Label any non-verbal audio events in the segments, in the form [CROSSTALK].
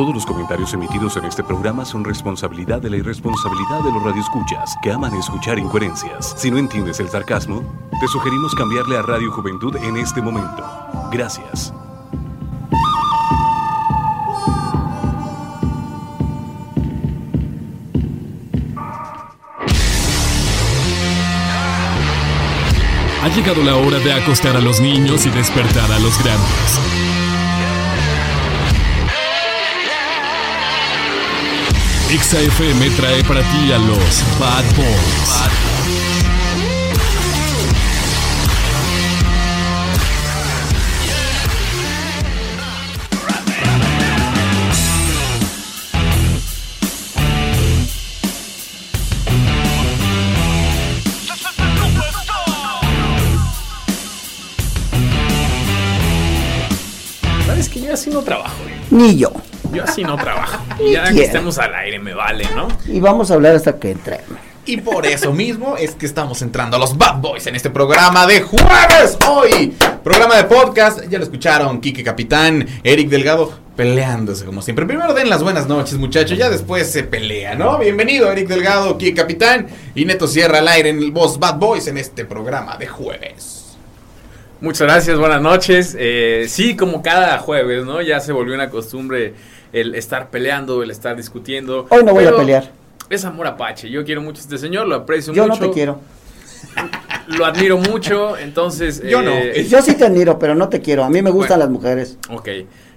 Todos los comentarios emitidos en este programa son responsabilidad de la irresponsabilidad de los radioescuchas que aman escuchar incoherencias. Si no entiendes el sarcasmo, te sugerimos cambiarle a Radio Juventud en este momento. Gracias. Ha llegado la hora de acostar a los niños y despertar a los grandes. XAFM trae para ti a los Bad Boys. ¿Sabes que yo así no trabajo? güey? Ni yo. Yo así no trabajo. Ya que estemos al aire me vale, ¿no? Y vamos a hablar hasta que entre. Y por eso mismo es que estamos entrando a los Bad Boys en este programa de jueves hoy. Programa de podcast, ya lo escucharon, Kike Capitán, Eric Delgado peleándose como siempre. Primero den las buenas noches muchachos, ya después se pelea, ¿no? Bienvenido Eric Delgado, Kike Capitán y Neto Sierra al aire en el Voz Bad Boys en este programa de jueves. Muchas gracias, buenas noches. Eh, sí, como cada jueves, ¿no? Ya se volvió una costumbre el estar peleando, el estar discutiendo. Hoy no voy a pelear. Es amor apache. Yo quiero mucho a este señor, lo aprecio Yo no mucho. te quiero. [LAUGHS] Lo admiro mucho, entonces. Yo no. eh, Yo sí te admiro, pero no te quiero. A mí me gustan Bueno. las mujeres. Ok.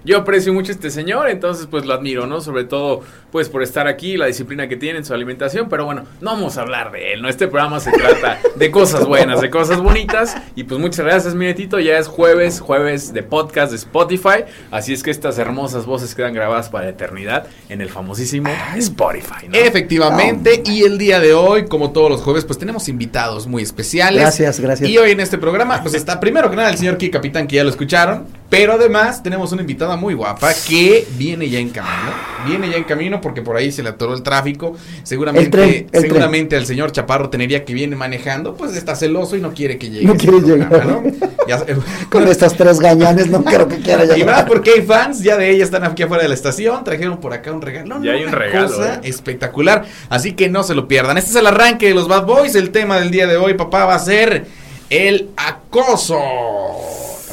Yo aprecio mucho a este señor, entonces pues lo admiro, ¿no? Sobre todo pues por estar aquí, la disciplina que tiene en su alimentación, pero bueno, no vamos a hablar de él, ¿no? Este programa se trata de cosas buenas, de cosas bonitas y pues muchas gracias, mi netito, ya es jueves, jueves de podcast de Spotify, así es que estas hermosas voces quedan grabadas para la eternidad en el famosísimo Spotify, ¿no? Efectivamente, y el día de hoy, como todos los jueves, pues tenemos invitados muy especiales. Gracias, gracias. Y hoy en este programa, pues está primero que nada el señor Ki Capitán, que ya lo escucharon, pero además tenemos una invitada muy guapa que viene ya en camino. Viene ya en camino porque por ahí se le atoró el tráfico. Seguramente, El tren, el seguramente al señor Chaparro Tenería que viene manejando, pues está celoso y no quiere que llegue. No quiere programa, llegar. ¿no? Ya- [LAUGHS] Con estos tres gañanes no creo que quiera y más llegar. porque hay fans ya de ella, están aquí afuera de la estación, trajeron por acá un regalo. No, Ya no, hay un regalo, cosa eh. espectacular. Así que no se lo pierdan. Este es el arranque de los Bad Boys. El tema del día de hoy, papá, va a ser el acoso.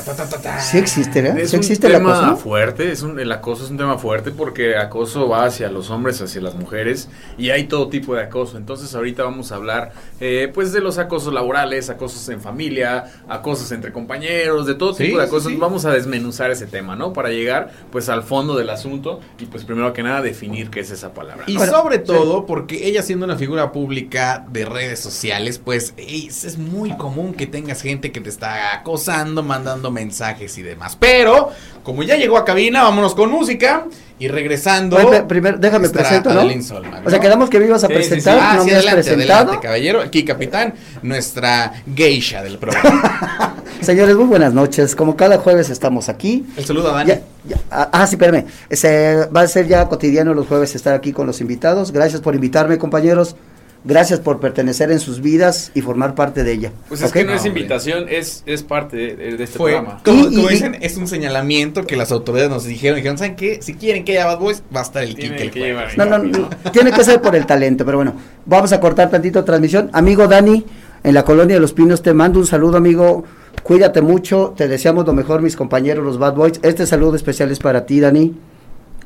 Ta, ta. Sí existe, ¿eh? Es Sí un existe el tema acoso. fuerte, es un, el acoso es un tema fuerte porque acoso va hacia los hombres, hacia las mujeres y hay todo tipo de acoso. Entonces ahorita vamos a hablar eh, pues de los acosos laborales, acosos en familia, acosos entre compañeros, de todo Sí, tipo de sí, acosos. sí. Vamos a desmenuzar ese tema, ¿no? Para llegar pues al fondo del asunto y pues primero que nada definir qué es esa palabra. Y ¿no? Bueno, sobre sí. todo porque ella siendo una figura pública de redes sociales, pues es, es muy común que tengas gente que te está acosando, mandando mensajes y demás. Pero, como ya llegó a cabina, vámonos con música y regresando. Primero, déjame presento, ¿no? O sea, quedamos que me ibas a Sí, sí, presentar, sí. Ah, no sí, me has presentado. adelante, caballero. Aquí, capitán, nuestra geisha del programa. [LAUGHS] Señores, muy buenas noches. Como cada jueves estamos aquí. El saludo a Dani. Ya- ya- ah, ah, sí, espérame. Se- va a ser ya cotidiano los jueves estar aquí con los invitados. Gracias por invitarme, compañeros. Gracias por pertenecer en sus vidas y formar parte de ella. Pues es que no es hombre. invitación, es, es parte de, de este Fue, programa. como, Y- como y- dicen, es un señalamiento que las autoridades nos dijeron. Dijeron, ¿saben qué? Si quieren que haya Bad Boys, va a estar el Tiene Kike el que jueves". llevar No, no, no, tiene que ser por el talento, pero bueno, vamos a cortar tantito transmisión. Amigo Dani, en la colonia de los Pinos, te mando un saludo, amigo. Cuídate mucho, te deseamos lo mejor, mis compañeros, los Bad Boys. Este saludo especial es para ti, Dani.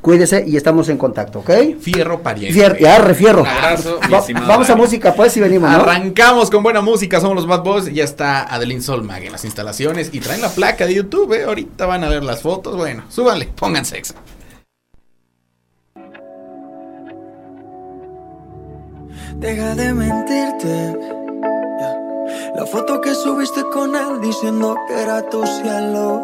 Cuídese y estamos en contacto, ¿ok? Fierro pariente. Fier- ya, refierro. Un abrazo, mi Va- estimado vamos a música, pues, y venimos, ¿no? Arrancamos con buena música, somos los Bad Boys. Ya está Adeline Solmag en las instalaciones y traen la placa de YouTube. ¿eh? Ahorita van a ver las fotos. Bueno, súbanle, pónganse exa. Deja de mentirte. La foto que subiste con él diciendo que era tu cielo.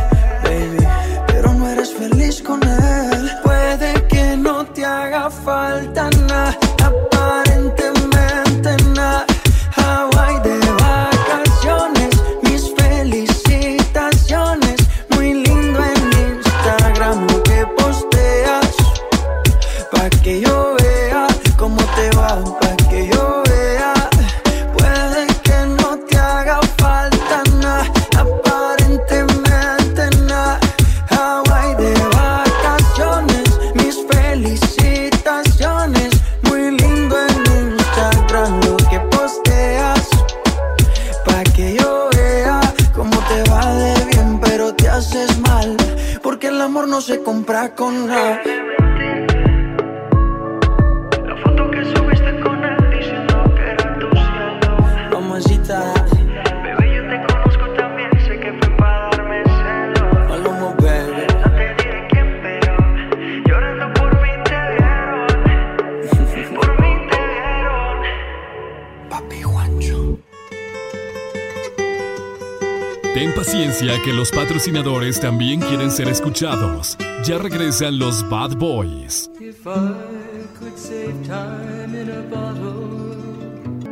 patrocinadores también quieren ser escuchados. Ya regresan los Bad Boys.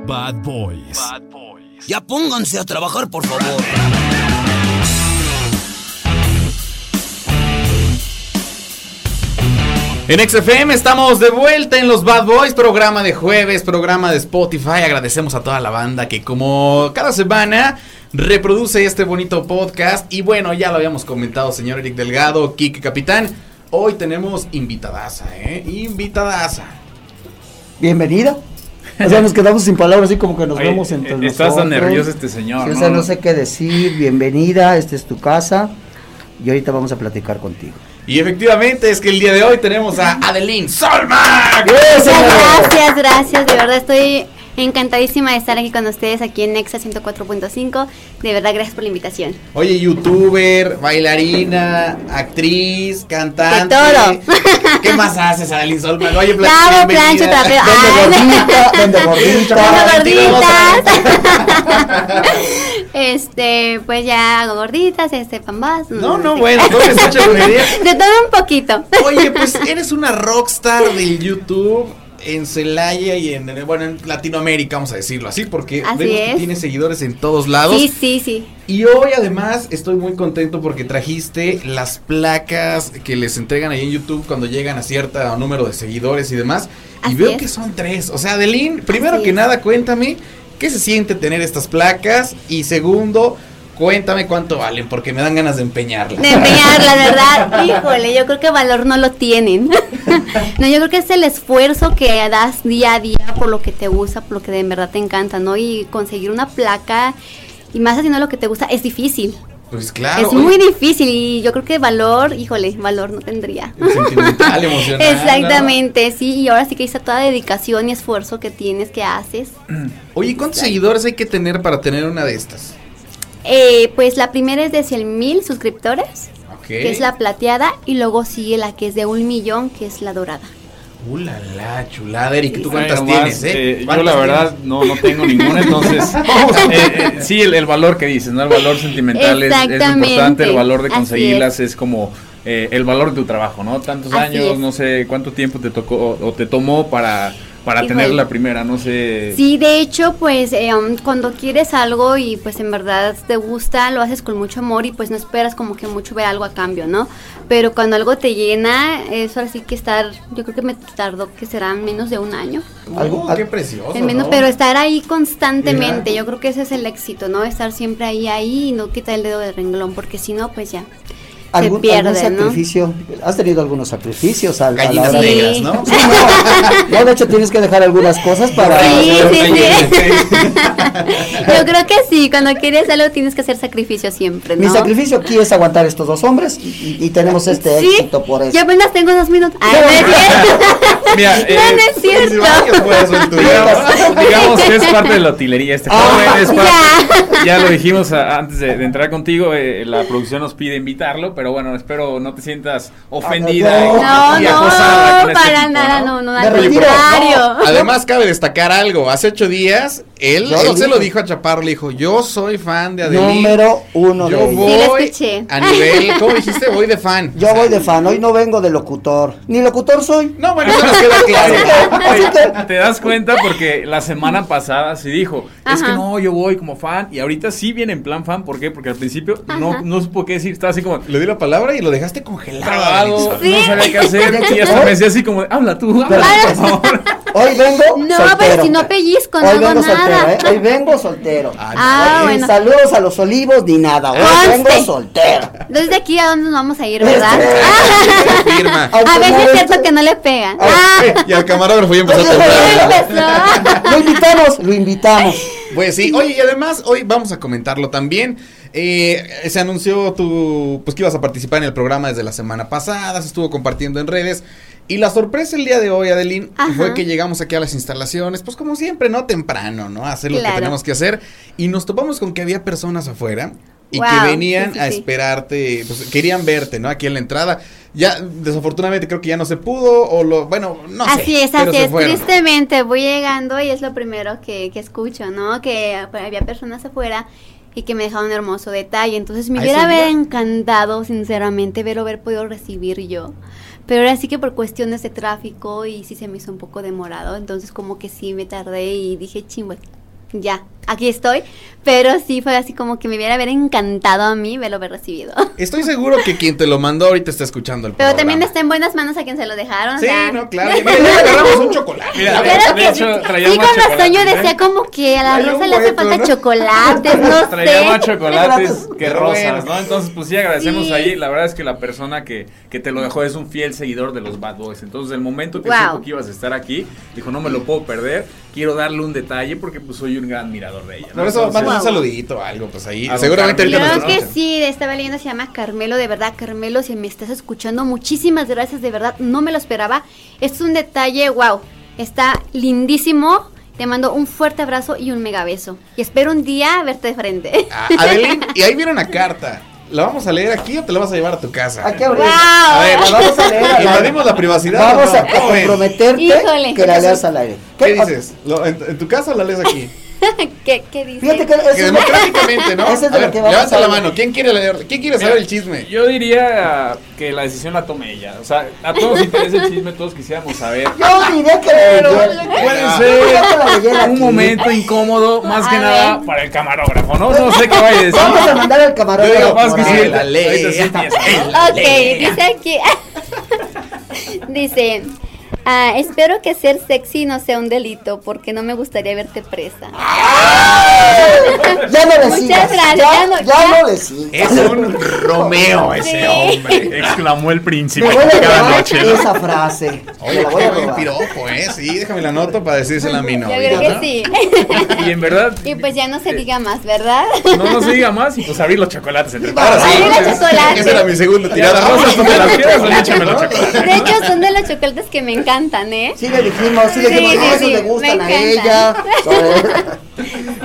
Bad Boys. Ya pónganse a trabajar, por favor. En XFM estamos de vuelta en los Bad Boys, programa de jueves, programa de Spotify. Agradecemos a toda la banda que como cada semana reproduce este bonito podcast. Y bueno, ya lo habíamos comentado, señor Eric Delgado, Kike Capitán. Hoy tenemos invitadaza, ¿eh? Invitadaza. Bienvenida. O sea, nos quedamos sin palabras, así como que nos Oye, vemos entre eh, nosotros. Estás tan nervioso este señor. Sí, o ¿no? sea, no sé qué decir. Bienvenida, esta es tu casa. Y ahorita vamos a platicar contigo. Y efectivamente es que el día de hoy tenemos a Adeline Solman. Gracias, gracias. De verdad estoy encantadísima de estar aquí con ustedes aquí en Nexa 104.5. De verdad, gracias por la invitación. Oye, youtuber, bailarina, actriz, cantante. De todo. [LAUGHS] ¿Qué más haces, Adeline Solman? Oye, Lavo, plancho, trapeo. Vende [LAUGHS] Ay. gordita, vende gorditas. [LAUGHS] este, pues ya hago gorditas, este pambas. No, no, bueno, todo es mucha bulería. De todo un poquito. Oye, pues eres una rockstar del YouTube en Celaya y en, bueno, en Latinoamérica, vamos a decirlo así, porque Así vemos que es. tienes seguidores en todos lados. Sí, sí, sí. Y hoy además estoy muy contento porque trajiste las placas que les entregan ahí en YouTube cuando llegan a cierto número de seguidores y demás. y veo es. que son tres. O sea, Adeline, primero Así que es. nada, cuéntame qué se siente tener estas placas. Y segundo, cuéntame cuánto valen, porque me dan ganas de empeñarlas. De empeñar, la verdad, híjole, yo creo que valor no lo tienen. [LAUGHS] no, yo creo que es el esfuerzo que das día a día por lo que te gusta, por lo que de verdad te encanta, ¿no? Y conseguir una placa, y más haciendo lo que te gusta, es difícil. Pues claro. es muy difícil y yo creo que valor, híjole, valor no tendría. Sentimental, [LAUGHS] emocional. ¿no? Exactamente, sí, y ahora sí que está toda dedicación y esfuerzo que tienes, que haces. [CLEARS THROAT] Oye, ¿cuántos seguidores hay que tener para tener una de estas? Eh, pues la primera es de 100 mil suscriptores, que es la plateada, y luego sigue la que es de un millón, que es la dorada. Uh, la, la, chulada, Eric, ¿tú cuántas tienes, eh? eh, yo ¿Cuántas la verdad tienes? no, no tengo ninguna, entonces [LAUGHS] [LAUGHS] eh, eh, sí el, el valor que dices, ¿no? El valor sentimental es, es importante, el valor de conseguirlas es, como eh, el valor de tu trabajo, ¿no? Tantos Así años, es. no sé cuánto tiempo te tocó o, o te tomó para, para Híjole. tener la primera, no sé. Sí, de hecho, pues eh, um, cuando quieres algo y pues en verdad te gusta, lo haces con mucho amor y pues no esperas como que mucho ver algo a cambio, ¿no? Pero cuando algo te llena, eso así que estar, yo creo que me tardó que serán menos de un año. Algo- Uh, qué precioso, En menos, ¿no? pero estar ahí constantemente, yo creo que ese es el éxito, ¿no? Estar siempre ahí, ahí y no quitar el dedo del renglón, porque si no, pues ya. Se ¿Algún, pierde, algún ¿no? sacrificio? ¿Has tenido algunos sacrificios al, a la Gallinas hora de- negras, Sí. ¿no? Sí, no, no, de hecho tienes que dejar algunas cosas para... Sí, sí, sí. [LAUGHS] [LAUGHS] Yo creo que sí, cuando quieres algo tienes que hacer sacrificio siempre, ¿no? Mi sacrificio aquí es aguantar estos dos hombres y, y tenemos este Sí, éxito por eso. Yo apenas tengo dos minutos. Ay, no es cierto. [LAUGHS] Mira, [LAUGHS] no, eh, no es cierto. Tuyo. Digamos, digamos que es parte de la utilería este joven, Ah, es parte- ya. lo dijimos a- antes de, de entrar contigo, eh, la producción nos pide invitarlo, pero bueno, espero no te sientas ofendida no. y- No, y no, este para tipo, nada, no, no, al contrario. Además, cabe destacar algo. Hace ocho días, él, Yo él lo se lo dijo a Chaparro. Le dijo: Yo soy fan de Adeline. Número uno Yo de voy a nivel. ¿Cómo dijiste? Voy de fan. Yo voy de fan, hoy no vengo de locutor. Ni locutor soy. No, bueno, eso nos queda [LAUGHS] claro. Así que- Te das cuenta porque la semana pasada sí dijo, es que no, yo voy como fan y ahorita sí viene en plan fan, ¿por qué? Porque al principio no, Ajá. no supo qué decir, estaba así como Le di la palabra y lo dejaste congelado. no sabía qué hacer [LAUGHS] y hasta me decía así como, habla tú, habla por favor. [LAUGHS] Hoy vengo No, soltero. pero si no pellizco, no Hoy hago vengo nada. soltero, ¿eh? Hoy vengo soltero. Ah, Hoy, bueno. Saludos a los olivos ni nada. Hoy Conste. vengo soltero. Desde aquí a dónde nos vamos a ir, ¿verdad? Este. Firma. [LAUGHS] a ver si es cierto que no le pegan. Ah, [LAUGHS] Y al camarógrafo ya empezó a temblar. Lo invitamos, lo invitamos. Pues sí, oye, y además hoy vamos a comentarlo también. Eh, se anunció tu, pues que ibas a participar en el programa desde la semana pasada, se estuvo compartiendo en redes. Y la sorpresa el día de hoy, Adeline, Ajá. fue que llegamos aquí a las instalaciones, pues como siempre, ¿no? Temprano, ¿no? A hacer lo que tenemos que hacer. Y nos topamos con que había personas afuera y Wow, que venían sí, sí, a esperarte, pues querían verte, ¿no? Aquí en la entrada. Ya, desafortunadamente creo que ya no se pudo, o lo, bueno, no sé. así es, así es. Tristemente voy llegando y es lo primero que, que escucho, ¿no? Que había personas afuera y que me dejaron un hermoso detalle. Entonces me ¿A hubiera encantado, sinceramente, ver haber podido recibir yo. Pero ahora sí que por cuestiones de tráfico y sí se me hizo un poco demorado. Entonces como que sí me tardé y dije, chingüe, ya, aquí estoy. Pero sí fue así como que me hubiera haber encantado a mí verlo haber recibido. Estoy seguro que quien te lo mandó ahorita está escuchando el Pero programa. también está en buenas manos a quien se lo dejaron. o Sí, sea. no, claro. [LAUGHS] Mira, ya le agarramos un chocolate. Mira, Claro de que hecho, sí. traía Sí, más con razón yo ¿eh? decía como que a la rosa le hace falta ¿no? chocolates, no [LAUGHS] Traía más sé. chocolates que rosas. ¿no? Entonces, pues sí, agradecemos Sí. ahí. La verdad es que la persona que, que te lo dejó es un fiel seguidor de los Bad Boys. Entonces, el momento que Wow. supo que ibas a estar aquí, dijo, no me lo puedo perder. Quiero darle un detalle porque pues soy un gran admirador Por eso, manda un Wow. saludito o algo, pues ahí. A Seguramente ahorita Creo que sí, estaba leyendo, se llama Carmelo, de verdad, Carmelo, si me estás escuchando, muchísimas gracias, de verdad, no me lo esperaba. Es un detalle, wow, está lindísimo. Te mando un fuerte abrazo y un mega beso. Y espero un día verte de frente. Ah, Adeline, y ahí viene una carta. ¿La vamos a leer aquí o te la vas a llevar a tu casa? Aquí abrir. Wow. A ver, La vamos a leer [LAUGHS] invadimos la privacidad. Vamos ¿o a comprometerte Híjole. que la leas al aire. ¿Qué dices? ¿Lo- en, en tu casa o la lees aquí? [LAUGHS] [LAUGHS] ¿Qué, ¿Qué dice? Fíjate que eso Que democráticamente, ¿no? [LAUGHS] Esa es de a la ver, que vamos levanta a la hablar. mano. ¿Quién quiere leer? ¿Quién quiere saber Mira, el chisme? Yo diría que la decisión la tome ella. O sea, a todos interesa el chisme, todos quisiéramos saber. Yo diría que Pero yo- puede ser yo la un momento incómodo, más que A nada ver. para el camarógrafo, ¿no? No sé qué vaya a decir. Vamos a mandar al Yo camarógrafo. digo, capaz que sí, la ley. Ok, dice aquí. [LAUGHS] dice. Ah, espero que ser sexy no sea un delito porque no me gustaría verte presa. Ya no le Muchas sigas. gracias, Ya, ya no- ya ya. no le sigas. Es un Romeo ese Sí. hombre. Exclamó el príncipe Me voy a cada noche. ¿no? esa frase. Oye, la voy qué a buen robar. piropo, ¿eh? Sí, déjame la nota para decírsela a mi Yo novia. creo que ¿no? sí. Y en verdad, y pues ya no se diga más, ¿verdad? no nos diga más y pues abrir los chocolates entre todos. sí. Abrir los chocolates. Esa era mi segunda tirada. rosas me las quieres, oye, échame los chocolates. De hecho, son de los chocolates que me encantan, ¿eh? Sí le dijimos, sí le dijimos, sí, le me gustan a encantan. ella. [LAUGHS]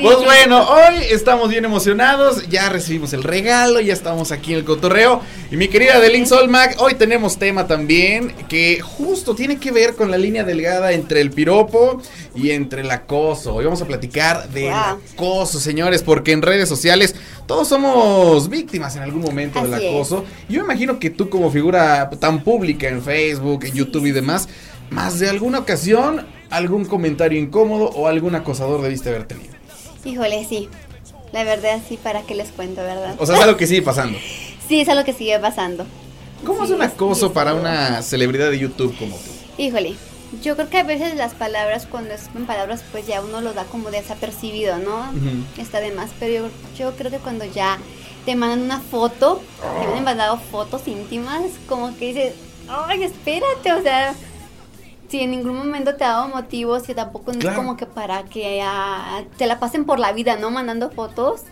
Pues bueno, hoy estamos bien emocionados, ya recibimos el regalo, ya estamos aquí en el cotorreo. Y mi querida Adeline Solmac, hoy tenemos tema también que justo tiene que ver con la línea delgada entre el piropo y entre el acoso. Hoy vamos a platicar del Wow. acoso, señores, porque en redes sociales todos somos víctimas en algún momento del Así es. acoso. Yo me imagino que tú como figura tan pública en Facebook, en YouTube y demás, más de alguna ocasión, algún comentario incómodo o algún acosador debiste haber tenido. Híjole, sí. La verdad, sí, para qué les cuento, ¿verdad? O sea, es algo que sigue pasando. [LAUGHS] Sí, es algo que sigue pasando. ¿Cómo es un es- acoso es para una celebridad de YouTube como tú? Híjole, yo creo que a veces las palabras, cuando escogen palabras, pues ya uno lo da como desapercibido, ¿no? Está de más, pero yo, yo creo que cuando ya te mandan una foto, te han mandado fotos íntimas, como que dices, ay, espérate, o sea, si en ningún momento te ha dado motivos, y tampoco Claro. es como que para que te la pasen por la vida, ¿no? Mandando fotos.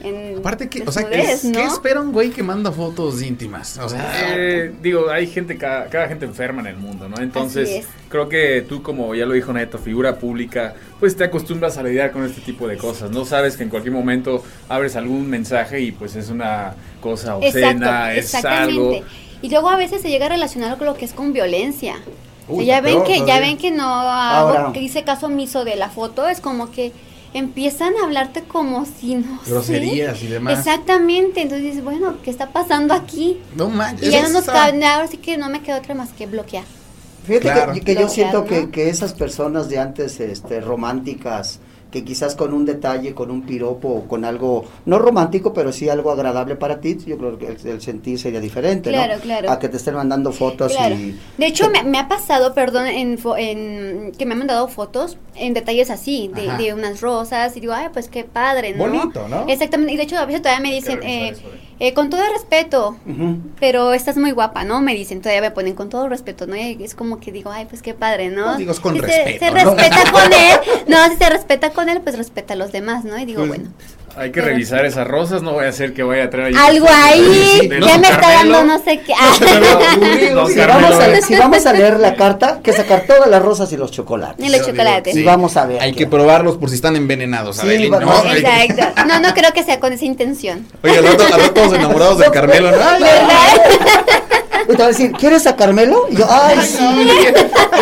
En Aparte que, o sea, ¿qué, desnudez, ¿qué ¿no? espera un güey que manda fotos íntimas? O sea, Eh, digo, hay gente, cada, cada gente enferma en el mundo, ¿no? Entonces, creo que tú, como ya lo dijo Neto, figura pública, pues te acostumbras a lidiar con este tipo de cosas. No sabes que en cualquier momento abres algún mensaje y pues es una cosa obscena, es algo. exactamente. Y luego a veces se llega a relacionar con lo que es con violencia. Uy, ya ven peor que ya todavía. ven que no hago Ahora. que hice caso omiso de la foto, es como que empiezan a hablarte como si no sé. groserías y demás. Exactamente, entonces dices, bueno, ¿qué está pasando aquí? No manches. Y ya no nos cabe, ahora sí que no me queda otra más que bloquear. Fíjate Claro. que, que yo siento ¿no? que, que esas personas de antes, este, románticas, que quizás con un detalle, con un piropo, o con algo, no romántico, pero sí algo agradable para ti, yo creo que el, el sentir sería diferente, Claro, ¿no? claro. A que te estén mandando fotos Claro. y... De hecho, me, me ha pasado, perdón, en, en que me han mandado fotos en detalles así, de, de unas rosas, y digo, ay, pues qué padre, ¿no? Bonito, ¿no? Exactamente, y de hecho a veces todavía me dicen, eh, eh, con todo respeto, Ujú. pero estás muy guapa, ¿no? Me dicen, todavía me ponen con todo respeto, ¿no? Y es como que digo, ay, pues qué padre, ¿no? No digo, es con Si se- respeto, Se, ¿no? respeta [LAUGHS] con él, no, si se respeta con él, pues respeta a los demás, ¿no? Y digo, Pues, bueno, Hay que Pero- revisar esas rosas, no voy a hacer que vaya a traer ahí algo ahí, ya me está dando no sé qué. [LAUGHS] [LAUGHS] Si vamos, a, si vamos a leer la carta, que sacar todas las rosas y los chocolates. Ni los chocolates. Y vamos a ver. Hay que probarlos por si están envenenados, Sí, Adeline, va- ¿no? Exacto. No, no creo que sea con esa intención. Oye, al rato, al rato todos enamorados de [LAUGHS] Carmelo, ¿no? Ay, Y te va a decir, ¿quieres a Carmelo? Y yo, ay, sí.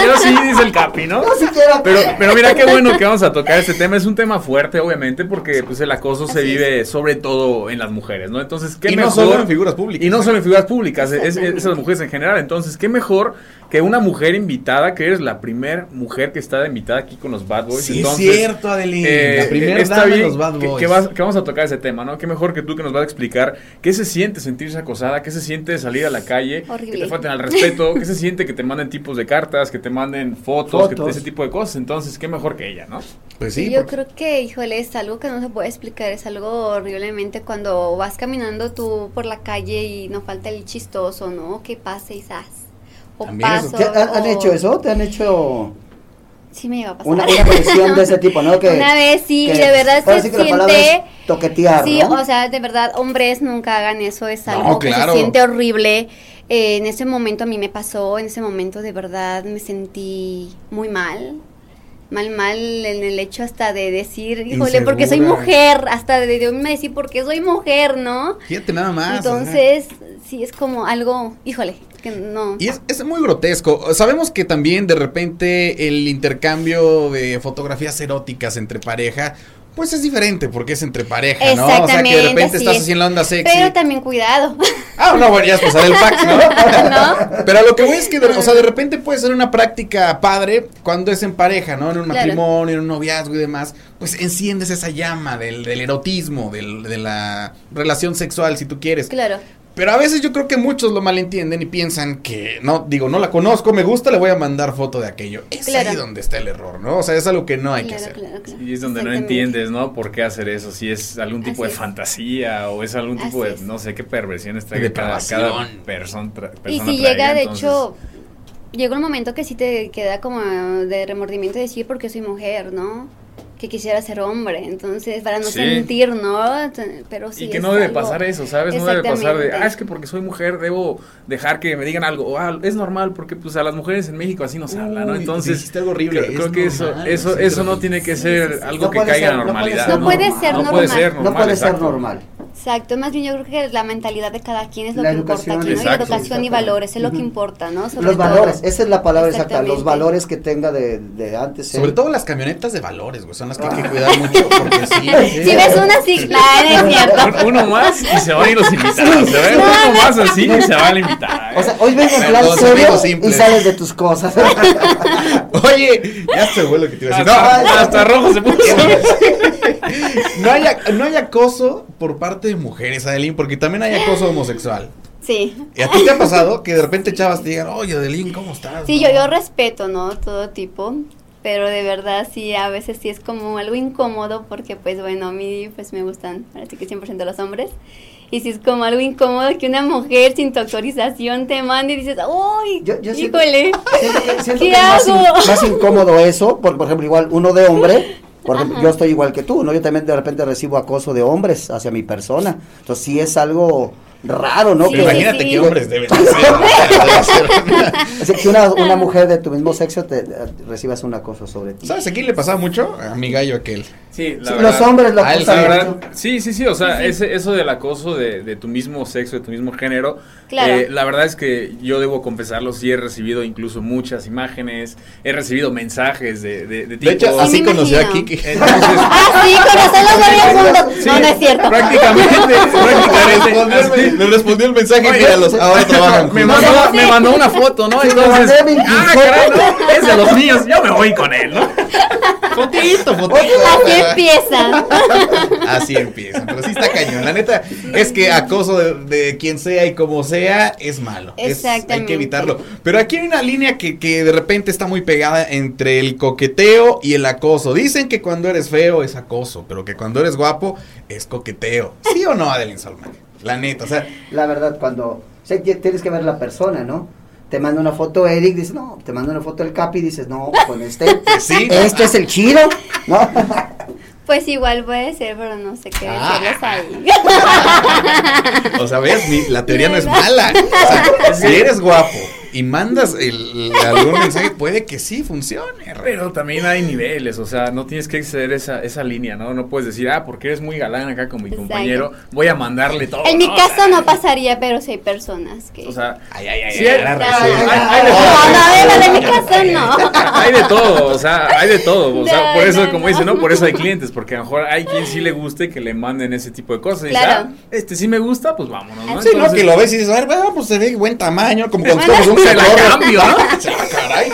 Yo sí, dice el Capi, ¿no? No siquiera. Pero, pero mira qué bueno que vamos a tocar este tema. Es un tema fuerte, obviamente, porque pues el acoso se vive sobre todo en las mujeres, ¿no? Entonces, qué Y mejor. no solo en figuras públicas. Y no solo en figuras públicas, es, es en las mujeres en general. Entonces, qué mejor que una mujer invitada, que eres la primer mujer que está invitada aquí con los Bad Boys. Sí, Entonces, es cierto, Adeline. eh, la primera está dama de bien los Bad Boys. Que, vas- que vamos a tocar ese tema, ¿no? Qué mejor que tú que nos vas a explicar qué se siente sentirse acosada, qué se siente salir a la calle, Horrible. que te falten al respeto, qué se siente que te manden tipos de cartas, que te manden fotos, que te- ese tipo de cosas. Entonces, qué mejor que ella, ¿no? Pues sí, yo porque- creo que, híjole, es algo que no se puede explicar, es algo horriblemente cuando vas caminando tú por la calle y no falta el chistoso, ¿no? Que pase y zas. O También eso- paso. ¿Te han, hecho eso? ¿Te han hecho Sí me iba a pasar. una, una presión de ese tipo, no? [LAUGHS] Que, Una vez sí, que- de verdad se sí siente... toquetear, Sí, ¿no? o sea, de verdad, hombres nunca hagan eso, es No, algo que se siente horrible. Eh, en ese momento a mí me pasó, en ese momento de verdad me sentí muy mal. Mal, mal en el hecho hasta de decir, híjole, porque soy mujer, hasta de, de me decir, porque soy mujer, ¿no? Fíjate nada más. Entonces, sí, es como algo, híjole, que no. Y es, es muy grotesco. Sabemos que también de repente el intercambio de fotografías eróticas entre pareja, pues es diferente porque es entre pareja, ¿no? O sea que de repente estás es. la onda sexy. Pero también cuidado. [LAUGHS] Ah, no, bueno, ya es pasar el fax, ¿no? [LAUGHS] ¿No? Pero lo que voy es que, de- o sea, de repente puede ser una práctica padre cuando es en pareja, ¿no? En un Claro. matrimonio, en un noviazgo y demás, pues enciendes esa llama del, del erotismo, del, de la relación sexual, si tú quieres. Claro. Pero a veces yo creo que muchos lo malentienden y piensan que, no, digo, no la conozco, me gusta, le voy a mandar foto de aquello. Es Claro. ahí donde está el error, ¿no? O sea, es algo que no hay que hacer. claro, claro. Y es donde no entiendes, ¿no? ¿Por qué hacer eso? Si es algún tipo Así de es. fantasía o es algún tipo Así de, es. no sé, qué perversiones traiga De cada, cada persona, tra- Y persona si traiga, llega, de hecho, llega un momento que sí te queda como de remordimiento de decir porque soy mujer, ¿no? Que quisiera ser hombre, entonces para no Sí. sentir, ¿no? Pero sí y que es no debe algo- pasar eso, ¿sabes? No debe pasar de, ah, es que porque soy mujer debo dejar que me digan algo. O, ah, es normal porque pues a las mujeres en México así nos hablan, ¿no? Uy, Entonces, algo horrible, creo, es creo que eso normal, eso sí, eso no tiene que ser algo No que caiga ser- en no puede normalidad. ser No puede ser No puede normal. No normal, puede ser normal. Exacto, más bien yo creo que la mentalidad de cada quien es lo La que importa aquí, ¿no? Y educación y valores es lo que importa, ¿no? Sobre Los todo. valores, esa es la palabra exacta, los valores que tenga de, de antes. Sobre él. todo las camionetas de valores, güey, son las que hay que cuidar mucho porque sí. [LAUGHS] Si ves una sigla, no es cierto. Uno más y se van a ir los invitados. Se ve uno más así y se va a la invitada. ¿eh? O sea, hoy vengo en plan Perdón, serio y sales de tus cosas. [LAUGHS] Oye, ya se fue lo que te iba a decir. hasta, No, hasta rojo se puso. [LAUGHS] no hay, ac- no hay acoso por parte de mujeres, Adeline, porque también hay acoso [LAUGHS] homosexual. Sí. ¿Y a ti te ha pasado que de repente [LAUGHS] chavas te digan, oye, Adeline, ¿cómo estás? Sí, No. yo, yo respeto, ¿no? Todo tipo, pero de verdad sí, a veces sí es como algo incómodo porque pues bueno, a mí pues me gustan, parece que 100% los hombres. Y sí es como algo incómodo que una mujer sin tu autorización te mande y dices, ¡ay! Yo- yo híjole! Siento siento ¿Qué que es más, in- hago? más incómodo eso, porque por ejemplo, igual uno de hombre, [LAUGHS] por ejemplo, Ajá. yo estoy igual que tú, ¿no? Yo también de repente recibo acoso de hombres hacia mi persona. Entonces sí es algo raro, ¿no? Sí, Que- imagínate sí. qué hombres deben de ser. [LAUGHS] Que una, una mujer de tu mismo sexo te, te- recibas un acoso sobre ti. ¿Sabes a quién le pasaba mucho? A mi gallo aquel. Sí, la Sí, verdad. los hombres lo Ah, La sí, sí, sí, sí, o sea, Ese, eso del acoso de, de tu mismo sexo, de tu mismo género, Claro. eh, la verdad es que yo debo confesarlo, sí he recibido incluso muchas imágenes, he recibido mensajes de, de, de De hecho, así conocí a. Kiki. Entonces, [LAUGHS] ¡Ah, sí! Con razón los sí, No, no es cierto. prácticamente, [LAUGHS] prácticamente, así. Le respondió el mensaje Oye, y míralos, ahora trabajan me mandó, me mandó una foto, ¿no? Sí, Entonces, ah, caray, no, es de los míos, yo me voy con él, ¿no? Fotito, fotito. Así empieza. Así empieza, pero sí está cañón. La neta es que acoso de, de quien sea y como sea es malo. Es- hay Exactamente. que evitarlo. Pero aquí hay una línea que, que de repente está muy pegada entre el coqueteo y el acoso. Dicen que cuando eres feo es acoso, pero que cuando eres guapo es coqueteo. ¿Sí o no, Adeline Solman? La neta, o sea, La verdad, cuando. O sea, tienes que ver la persona, ¿no? Te manda una foto Eric, dices, no, te manda una foto el Capi, dices, no, con este. [LAUGHS] sí. Este es el chido, ¿no? Pues igual puede ser, pero no sé qué Ah. decirles ahí. [LAUGHS] O sea, ves, Mi- la teoría no es mala. O sea, si eres guapo y mandas el, algún mensaje, puede que sí funcione. Pero también hay niveles, o sea, no tienes que exceder esa, esa línea, ¿no? No puedes decir, ah, porque eres muy galán acá con mi Exacto. compañero, voy a mandarle todo. En mi ¿no? caso no [LAUGHS] pasaría, pero sí hay personas que... O sea, Ay, ay, ay, Sí, ay, hay- No, sí. no, hay- de no, todo. no, no, en mi caso no. [LAUGHS] hay de todo, o sea, hay de todo, o sea, No, por eso, no, como no. dice, ¿no? Por eso hay clientes, porque a lo mejor hay quien sí le guste que le manden ese tipo de cosas. Y dice, Claro. ah, este sí me gusta, pues vámonos, ¿no? Sí, no, Entonces, que lo ves y dices, a ver, bueno, pues se ve buen tamaño, como cuando un se la cambio, ¿no? [LAUGHS] Ah, caray.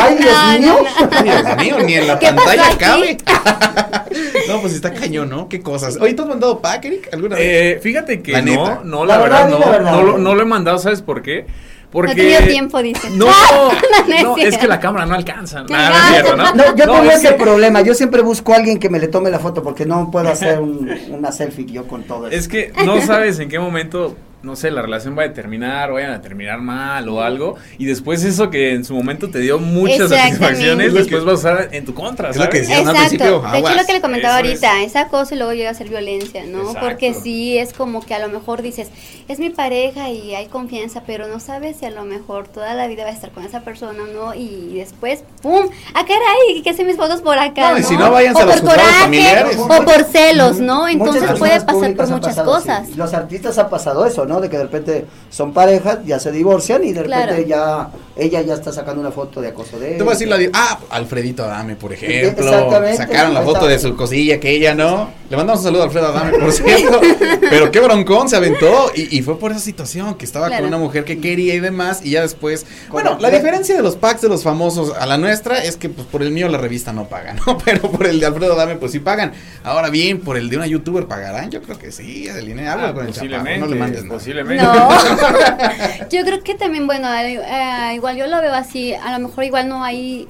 Ay, Dios No, mío. no. Dios mío, ni en la ¿Qué pasó pantalla cabe. [LAUGHS] no, pues está cañón, ¿no? Qué cosas. Oye, ¿tú has mandado pack, Eric? ¿Alguna vez? Eh, fíjate que La no, neta. no, La la, verdad, verdad, no, la verdad. no, lo, no lo he mandado, ¿sabes por qué? Porque... No he tenido tiempo, dice. No, [LAUGHS] No no, es es que la cámara no alcanza. Nada, no es cierto, ¿no? No, yo tengo es ese que- problema. Yo siempre busco a alguien que me le tome la foto porque no puedo hacer un- una selfie yo con todo eso. Es que no sabes en qué momento, no sé, la relación va a terminar, o vayan a terminar mal o algo, y después eso que en su momento te dio muchas satisfacciones, Es después que- vas a usar en tu contra, es lo que decía. al Exacto. principio, de hecho, lo que le comentaba Eso ahorita, esa cosa y luego llega a ser violencia, ¿no? Exacto. Porque sí es como que a lo mejor dices, es mi pareja y hay confianza, pero no sabes si a lo mejor toda la vida va a estar con esa persona, ¿no? Y después, ¡pum! ¡Ah, caray! ¿Qué hacen mis fotos por acá? No, y ¿no? si no, váyanse o a los por coraje, familiares. o por celos, ¿no? Entonces puede pasar por muchas pasado, cosas. sí. Los artistas ha pasado eso, ¿no? De que de repente son parejas, ya se divorcian y de Claro. repente ya ella ya está sacando una foto de acoso de él. Te voy a decir la di- Ah, Alfredito Adame, por ejemplo. Exactamente. Sacaron la foto de su cosilla que ella no. Le mandamos un saludo a Alfredo Adame, por [LAUGHS] cierto. Pero qué broncón se aventó. Y, y fue por esa situación que estaba Claro. con una mujer que quería y demás. Y ya después. Bueno, la diferencia de los packs de los famosos a la nuestra es que pues por el mío la revista no paga, ¿no? [LAUGHS] Pero por el de Alfredo Adame, pues sí pagan. Ahora bien, por el de una youtuber pagarán. Yo creo que sí. Adeline, habla Ah, con el chaparro. No le mandes nada. Posiblemente. No, [LAUGHS] yo creo que también, bueno, eh, igual yo lo veo así, a lo mejor igual no hay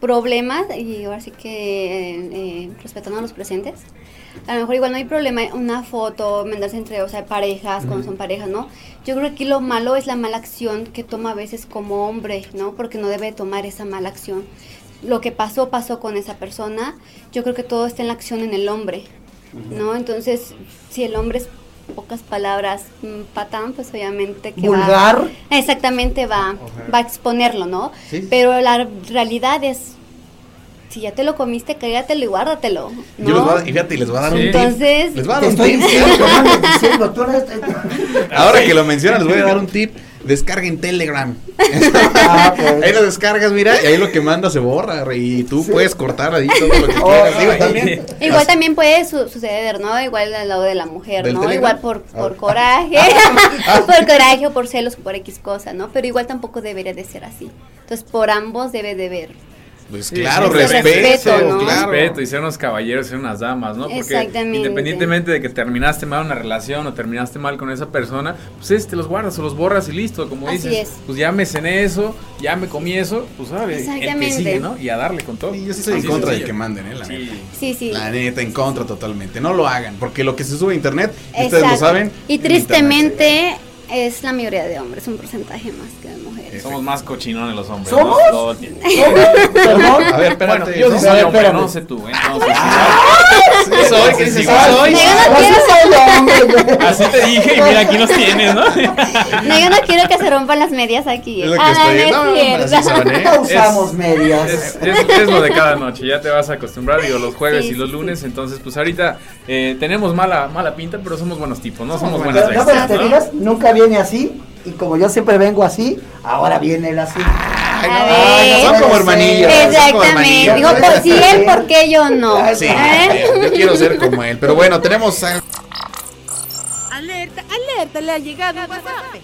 problemas, y ahora sí que eh, eh, respetando a los presentes, a lo mejor igual no hay problema una foto, mandarse entre, o sea, parejas, cuando son parejas, ¿no? Yo creo que aquí lo malo es la mala acción que toma a veces como hombre, ¿no? Porque no debe tomar esa mala acción. Lo que pasó, pasó con esa persona. Yo creo que todo está en la acción en el hombre, ¿no? Entonces, si el hombre es pocas palabras mm, patán, pues obviamente que Vulgar. va exactamente va va a exponerlo, ¿no? Sí. Pero la realidad es si ya te lo comiste, cágatelo y guárdatelo, ¿no? Yo les voy a, y fíjate, les voy a dar Sí. un tip. Entonces, Les voy a Te dar un tip. diciendo, Ahora que lo mencionan, les voy a dar un tip. Descarguen Telegram. Ah, [LAUGHS] pues. Ahí lo descargas, mira, y ahí lo que manda se borra. Y tú puedes cortar ahí todo lo que Oh, quieras. Digo, ay. también. [LAUGHS] Igual también puede su- suceder, ¿no? Igual al lado de la mujer, ¿Del ¿no? Telegram? Igual por, por Ah. coraje, [LAUGHS] por coraje o por celos o por X cosa, ¿no? Pero igual tampoco debería de ser así. Entonces, por ambos debe de ver. Pues claro, respeto, respeto, ¿no? claro. Respeto y ser unos caballeros, ser unas damas, ¿no? Porque Exactamente. independientemente de que terminaste mal una relación o terminaste mal con esa persona, pues es, te los guardas o los borras y listo, como Así dices. es. Pues ya me cené eso, ya me comí eso, pues sabes, sigue, ¿no? Y a darle con todo. Sí, yo estoy en contra de que manden, ¿eh? La neta. Sí. Sí, sí. La neta, en contra totalmente. No lo hagan, porque lo que se sube a internet, y ustedes lo saben. Y en tristemente es la mayoría de hombres, un porcentaje más que de mujeres. Somos más cochinones los hombres. ¿Somos? ¿no? Perdón. A ver, espérate. Bueno, yo soy hombre, espérame. no sé tú, entonces. Sí soy, ¿qué dices? Sí soy. [LAUGHS] Así te dije y mira, aquí nos tienes, ¿no? [LAUGHS] no, yo no quiero que se rompan las medias aquí. Es lo que ah, estoy- no, no, es ¿eh? No usamos medias. Es, es- es lo de cada noche, ya te vas a acostumbrar, digo, los jueves Sí, y los sí, lunes, entonces pues ahorita eh, tenemos mala mala pinta, pero somos buenos tipos, no somos Pero buenas no bestias, te digas, nunca viene así. Y como yo siempre vengo así, ahora viene él así. Ay, no, ay, no, son como hermanillos. Exactamente. hermanillos. Digo, por si él, ¿por qué yo no? Sí, ¿Eh? yo quiero ser como él. Pero bueno, tenemos a- Alerta, alerta, le ha llegado WhatsApp.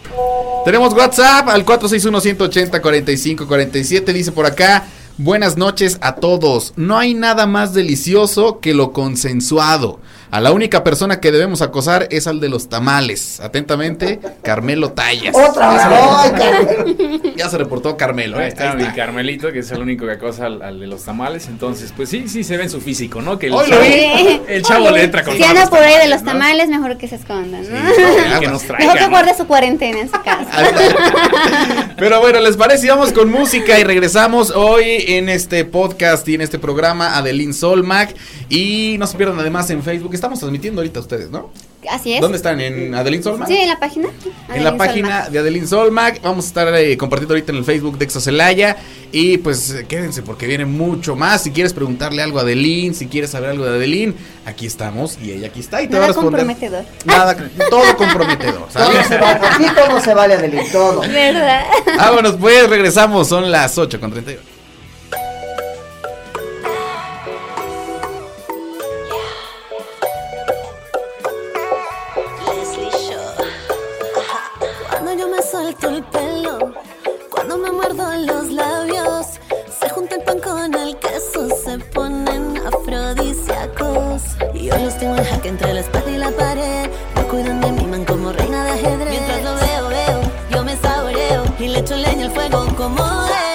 tenemos WhatsApp al 461-180-4547. Dice por acá. Buenas noches a todos. No hay nada más delicioso que lo consensuado. A la única persona que debemos acosar es al de los tamales. Atentamente, Carmelo Tallas. Otra vez. Ya se- Ay, Carmen. Ya se reportó Carmelo. Ahí ¿eh? está Ahí mi está. Carmelito, que es el único que acosa al, al de los tamales. Entonces, pues sí, sí se ve en su físico, ¿no? Que el chavo, el chavo le entra con Si anda por ahí de los ¿no? tamales, mejor que se escondan, ¿no? Y que nos traiga, Mejor que ¿no? guarde su cuarentena en su casa. [LAUGHS] Pero bueno, ¿les parece? Y Vamos con música y regresamos hoy en este podcast y en este programa Adeline Solmac. Y no se pierdan además en Facebook. Estamos transmitiendo ahorita ustedes, ¿no? Así es. ¿Dónde están? ¿En Adeline Solmac? Sí, en la página. En la Adeline página Solmac. de Adeline Solmac. Vamos a estar eh, compartiendo ahorita en el Facebook de Exocelaya. Y pues eh, quédense porque viene mucho más. Si quieres preguntarle algo a Adeline, si quieres saber algo de Adeline, aquí estamos y ella aquí está. Y te va a Nada responder. comprometedor. Nada, [LAUGHS] todo comprometedor. ¿sale? Todo se vale. Aquí todo se vale, Adelín, todo. ¿Verdad? Vámonos, pues regresamos. Son las 8 con 31. Cuando me muerdo los labios, se junta el pan con el queso, se ponen afrodisíacos. Y yo los tengo en jaque entre la espalda y la pared. Me cuidan de mi man como reina de ajedrez. Mientras lo veo, veo, yo me saboreo y le echo leña al fuego como es.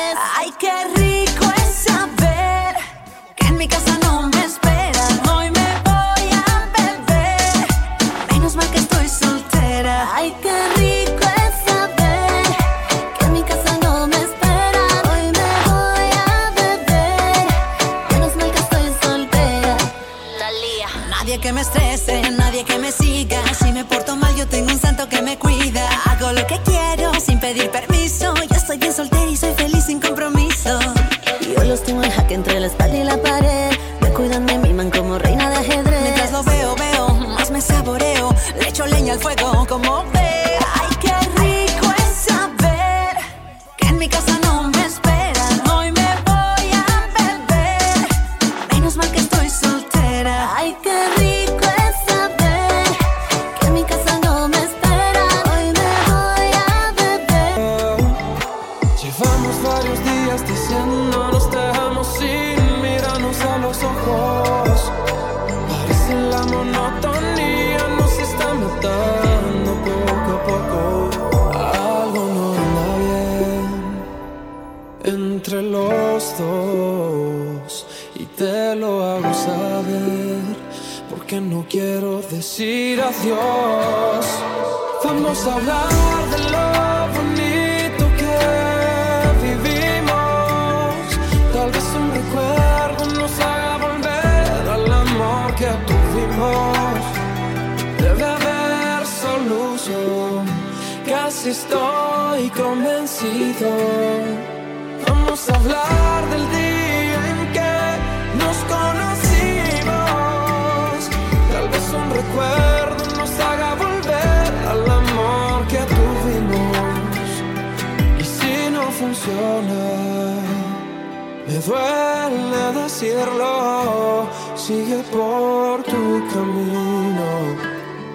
Me duele decirlo. Sigue por tu camino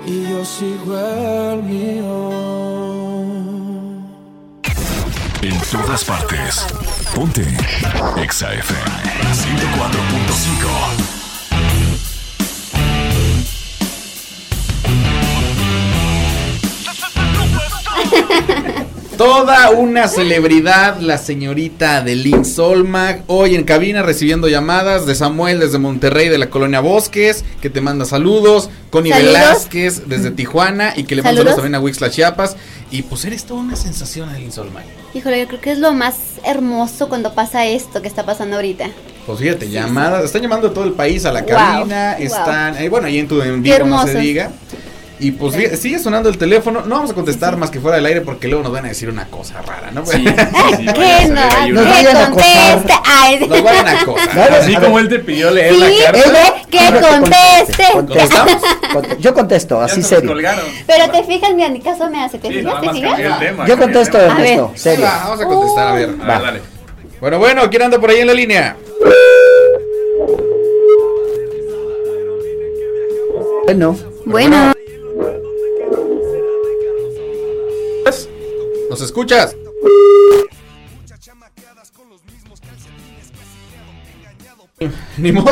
y yo sigo el mío. En todas partes. Ponte. Exa FM 104.5. Toda una celebridad, la señorita de Lynn Solmag, hoy en cabina recibiendo llamadas de Samuel desde Monterrey de la colonia Bosques, que te manda saludos, Connie Saludos. Velázquez desde Tijuana y que le manda Saludos. también a Wixla Chiapas. Y pues eres toda una sensación, Lynn Solmag. Híjole, yo creo que es lo más hermoso cuando pasa esto que está pasando ahorita. Pues fíjate, llamadas, están llamando a todo el país a la Wow, cabina, wow. están, eh, bueno, ahí en tu en Qué vivo no se diga. Y pues sigue sonando el teléfono, no vamos a contestar más que fuera del aire porque luego nos van a decir una cosa rara, ¿no? Sí, [LAUGHS] ¿Qué no? Nos ¿Qué vayan a acosar. conteste? Ay, Nos van a acosar. Así a como él te pidió leer Sí, la carta. [LAUGHS] ¿eh? que a ver, conteste. ¿Contestamos? Conte- Yo contesto, así se serio. Pero te fijas, mira, ni caso me hace. ¿Te Sí, fijas? ¿Te fijas? tema. Yo contesto. Ernesto, serio. Va, vamos a contestar, a ver. A ver, dale. Bueno, bueno, ¿quién anda por ahí en la línea? Bueno, Bueno, ¿Nos escuchas? [LAUGHS] Ni modo.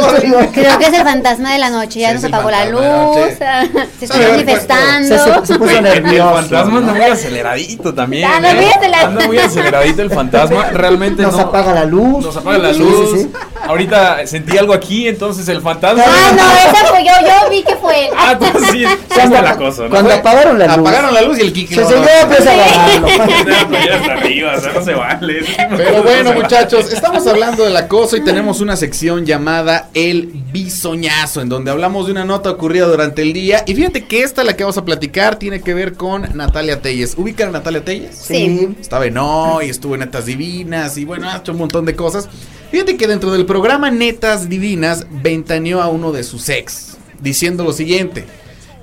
creo que es el fantasma de la noche. Ya Sí, nos apagó la luz. noche. Se está manifestando. se, se- se puso [LAUGHS] El nervioso. fantasma anda muy aceleradito también. Anda ¿eh? muy acelerado. Anda muy aceleradito el fantasma. [LAUGHS] Realmente Nos no. apaga la luz. Nos apaga la luz. sí, sí. Ahorita sentí algo aquí, entonces el fantasma. Ah, no, esa fue yo. Yo vi que fue. Ah, entonces sí, está la cosa, ¿no? Cuando apagaron la luz. Apagaron la luz y el Kiki. Se no. empieza a arriba, o sea, no se vale. Pero bueno, muchachos, estamos hablando del acoso y tenemos una sección llamada El Bisoñazo, en donde hablamos de una nota ocurrida durante el día. Y fíjate que esta, la que vamos a platicar, tiene que ver con Natalia Telles. ¿Ubican a Natalia Telles? Sí. Estaba en Hoy, estuvo en Netas Divinas y bueno, ha hecho un montón de cosas. Fíjate que dentro del programa Netas Divinas ventaneó a uno de sus ex, diciendo lo siguiente.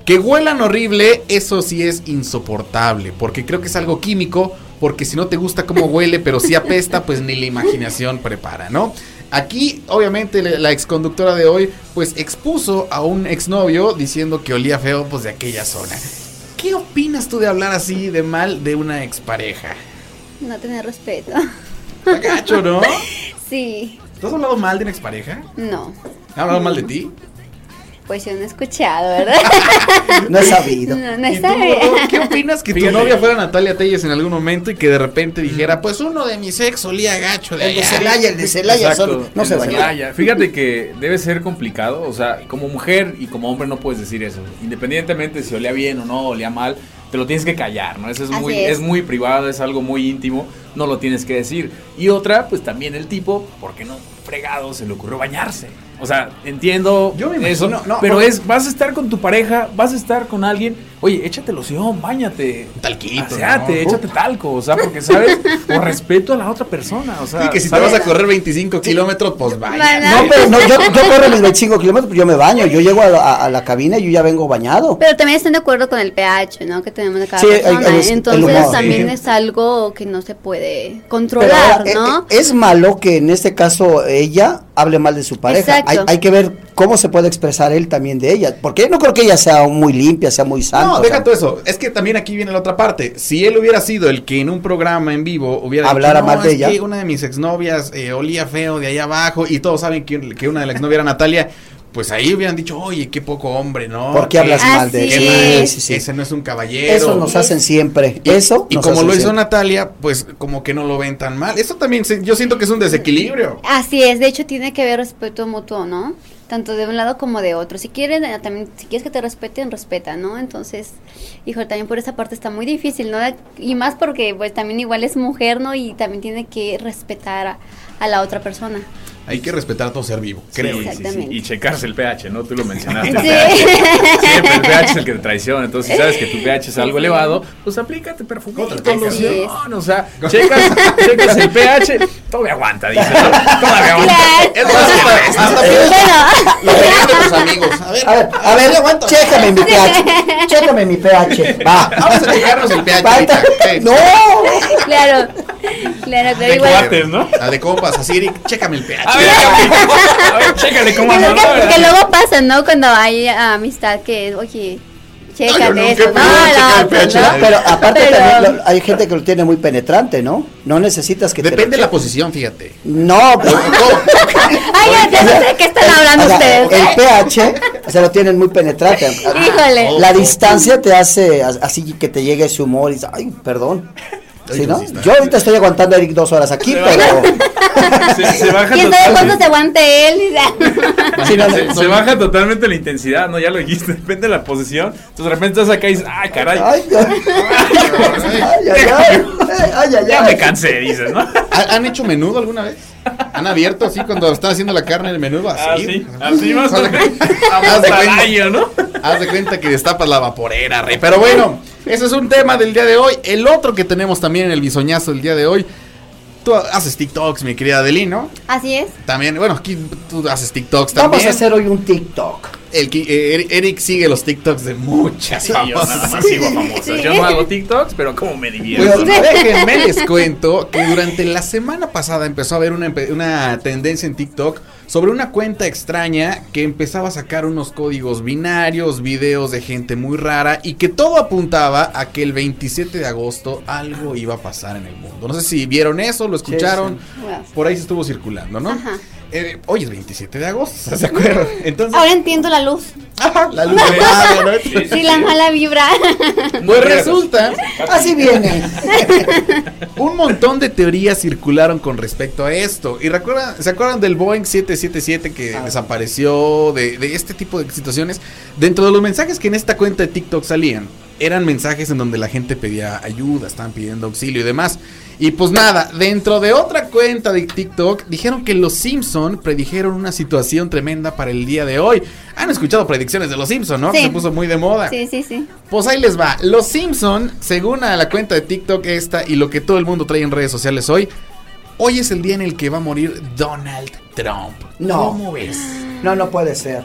Que huelan horrible, eso sí es insoportable, porque creo que es algo químico, porque si no te gusta cómo huele, pero si apesta, pues ni la imaginación prepara, ¿no? Aquí, obviamente, la exconductora de hoy, pues expuso a un exnovio diciendo que olía feo, pues de aquella zona. ¿Qué opinas tú de hablar así de mal de una expareja? No tener respeto. Está gacho, ¿no? [LAUGHS] Sí. ¿Tú has hablado mal de una expareja? No. ¿Ha hablado mal de ti? Pues yo no he escuchado, ¿verdad? [LAUGHS] No he sabido. No, no ¿Y tú, está Gordo, bien. ¿Qué [LAUGHS] opinas que tu novia fuera Natalia Telles en algún momento y que de repente dijera, pues uno de mis ex olía gacho de El de allá"? Celaya, el de Celaya, son- no el se de baña. Celaya. Fíjate que debe ser complicado, o sea, como mujer y como hombre no puedes decir eso. Independientemente si olía bien o no, olía mal, te lo tienes que callar, ¿no? Eso es Así muy, es. es muy privado, es algo muy íntimo, no lo tienes que decir. Y otra, pues también el tipo, ¿por qué no fregado se le ocurrió bañarse? O sea, entiendo Yo me eso, imagino- no, pero porque- es, vas a estar con tu pareja, vas a estar con alguien, oye, échate loción, bañate. Talquito, Aseate, ¿no? échate talco, o sea, porque sabes, por respeto a la otra persona, o sea, Sí, que si te vas a correr 25 kilómetros, pues vaya. No, pero no, yo, yo corro mis 25 kilómetros, yo me baño. Yo llego a la, a- a la cabina y yo ya vengo bañado. Pero también están de acuerdo con el pH, ¿no? Que tenemos de cada Sí, persona. el Entonces también Sí. es algo que no se puede controlar, ¿no? eh, eh, es malo que en este caso ella hable mal de su pareja. Exacto. Hay, hay que ver cómo se puede expresar él también de ella. Porque no creo que ella sea muy limpia, sea muy santa. No, o deja todo eso. Es que también aquí viene la otra parte. Si él hubiera sido el que en un programa en vivo hubiera Hablara dicho, "No, mal de ella". que una de mis exnovias eh, olía feo de allá abajo y todos saben que, que una de las exnovias era Natalia, pues ahí hubieran dicho, oye, qué poco hombre, ¿no? ¿Por qué hablas mal de Sí, sí, sí. Ese no es un caballero. Eso nos hacen siempre. Y- Eso Y nos como hacen lo hizo siempre. Natalia, pues como que no lo ven tan mal. Eso también se- yo siento que es un desequilibrio. Así es, de hecho tiene que haber respeto mutuo, ¿no? Tanto de un lado como de otro. Si quieren, eh, también, si quieres que te respeten, respeta, ¿no? Entonces, híjole, también por esa parte está muy difícil, ¿no? Y más porque, pues, también igual es mujer, ¿no? Y también tiene que respetar a la otra persona. Hay que respetar a todo ser vivo, creo. Sí, sí, sí. Exactamente. Y checarse el pH, ¿no? Tú lo mencionaste. Sí. [LAUGHS] Siempre el pH es el que te traiciona. Entonces, si sabes que tu pH es algo elevado, pues aplícate perfumito, loción. O sea, checas, checas el pH, todavía aguanta, dices. ¿no? Todavía aguanta. Es más, Bueno, lo tus amigos. A ver, A ver, a ver, aguanta. chécame mi pH. Chécame mi pH. Va. Vamos a checarnos el pH. Ahorita. No. claro, claro, pero De igual. ¿no? [LAUGHS] A de compas, así, Eric, chécame el pH. A ver, [LAUGHS] a ver, chécale cómo Que, anda. luego- ¿no? que luego pasa, ¿no? Cuando hay amistad que, oye, chécate eso. Pero aparte Pero- también lo- hay gente que lo tiene muy penetrante, ¿no? No necesitas que te Depende de la posición, fíjate. No, pero [LAUGHS] Ay, ya, ya no sé de qué están hablando o sea, ustedes. El pH se lo tienen muy penetrante. Híjole. La distancia te hace así que te llegue ese humor y dices, ay, perdón. ¿Sí, no. Yo ahorita estoy aguantando a Eric dos horas aquí, Se pero [LAUGHS] Se, se baja ¿Quién sabe cuánto se aguante él? Sí, no, se, no. se baja totalmente la intensidad, ¿no? Ya lo dijiste, [LAUGHS] depende de la posición. Entonces de repente estás acá y dices, ay, caray, [LAUGHS] Ay, ay, ay, ay, ay, ya me cansé, dices, ¿no? ¿Ha- ¿Han hecho menudo alguna vez? ¿Han abierto así cuando están haciendo la carne el menudo? Así. Así, así más o menos. Haz de cuenta que destapas la vaporera, rey. Pero bueno, ese es un tema del día de hoy. El otro que tenemos también en el bisoñazo del día de hoy. Tú haces TikToks, mi querida Adelino. Así es. También, bueno, aquí tú haces TikToks también. Vamos a hacer hoy un TikTok. El, eh, Eric- sigue los TikToks de muchas Sí, yo nada famosas. más sigo. Yo no hago TikToks, pero como me divierto. Bueno, déjenme les cuento que durante la semana pasada empezó a haber una, una tendencia en TikTok sobre una cuenta extraña que empezaba a sacar unos códigos binarios, videos de gente muy rara y que todo apuntaba a que el 27 de agosto algo iba a pasar en el mundo. No sé si vieron eso, lo escucharon, por ahí se estuvo circulando, ¿no? Ajá. Eh, hoy es 27 de agosto, ¿se acuerdan? [LAUGHS] Entonces, Ahora entiendo la luz. ajá, la luz de mayo, ¿no? Sí, Sí, la mala vibra. [LAUGHS] Pues resulta [LAUGHS] Así viene. Un montón de teorías circularon con respecto a esto. Y recuerdan, ¿se acuerdan del Boeing 777 que desapareció? De, de este tipo de situaciones. Dentro de los mensajes que en esta cuenta de TikTok salían, eran mensajes en donde la gente pedía ayuda, estaban pidiendo auxilio y demás. Y pues nada, dentro de otra cuenta de TikTok dijeron que los Simpson predijeron una situación tremenda para el día de hoy. Han escuchado predicciones de los Simpson, ¿no? Que se puso muy de moda. Sí, sí, sí. Pues ahí les va. Los Simpson, según a la cuenta de TikTok esta y lo que todo el mundo trae en redes sociales hoy, hoy es el día en el que va a morir Donald Trump. No. ¿Cómo ves? No, no puede ser.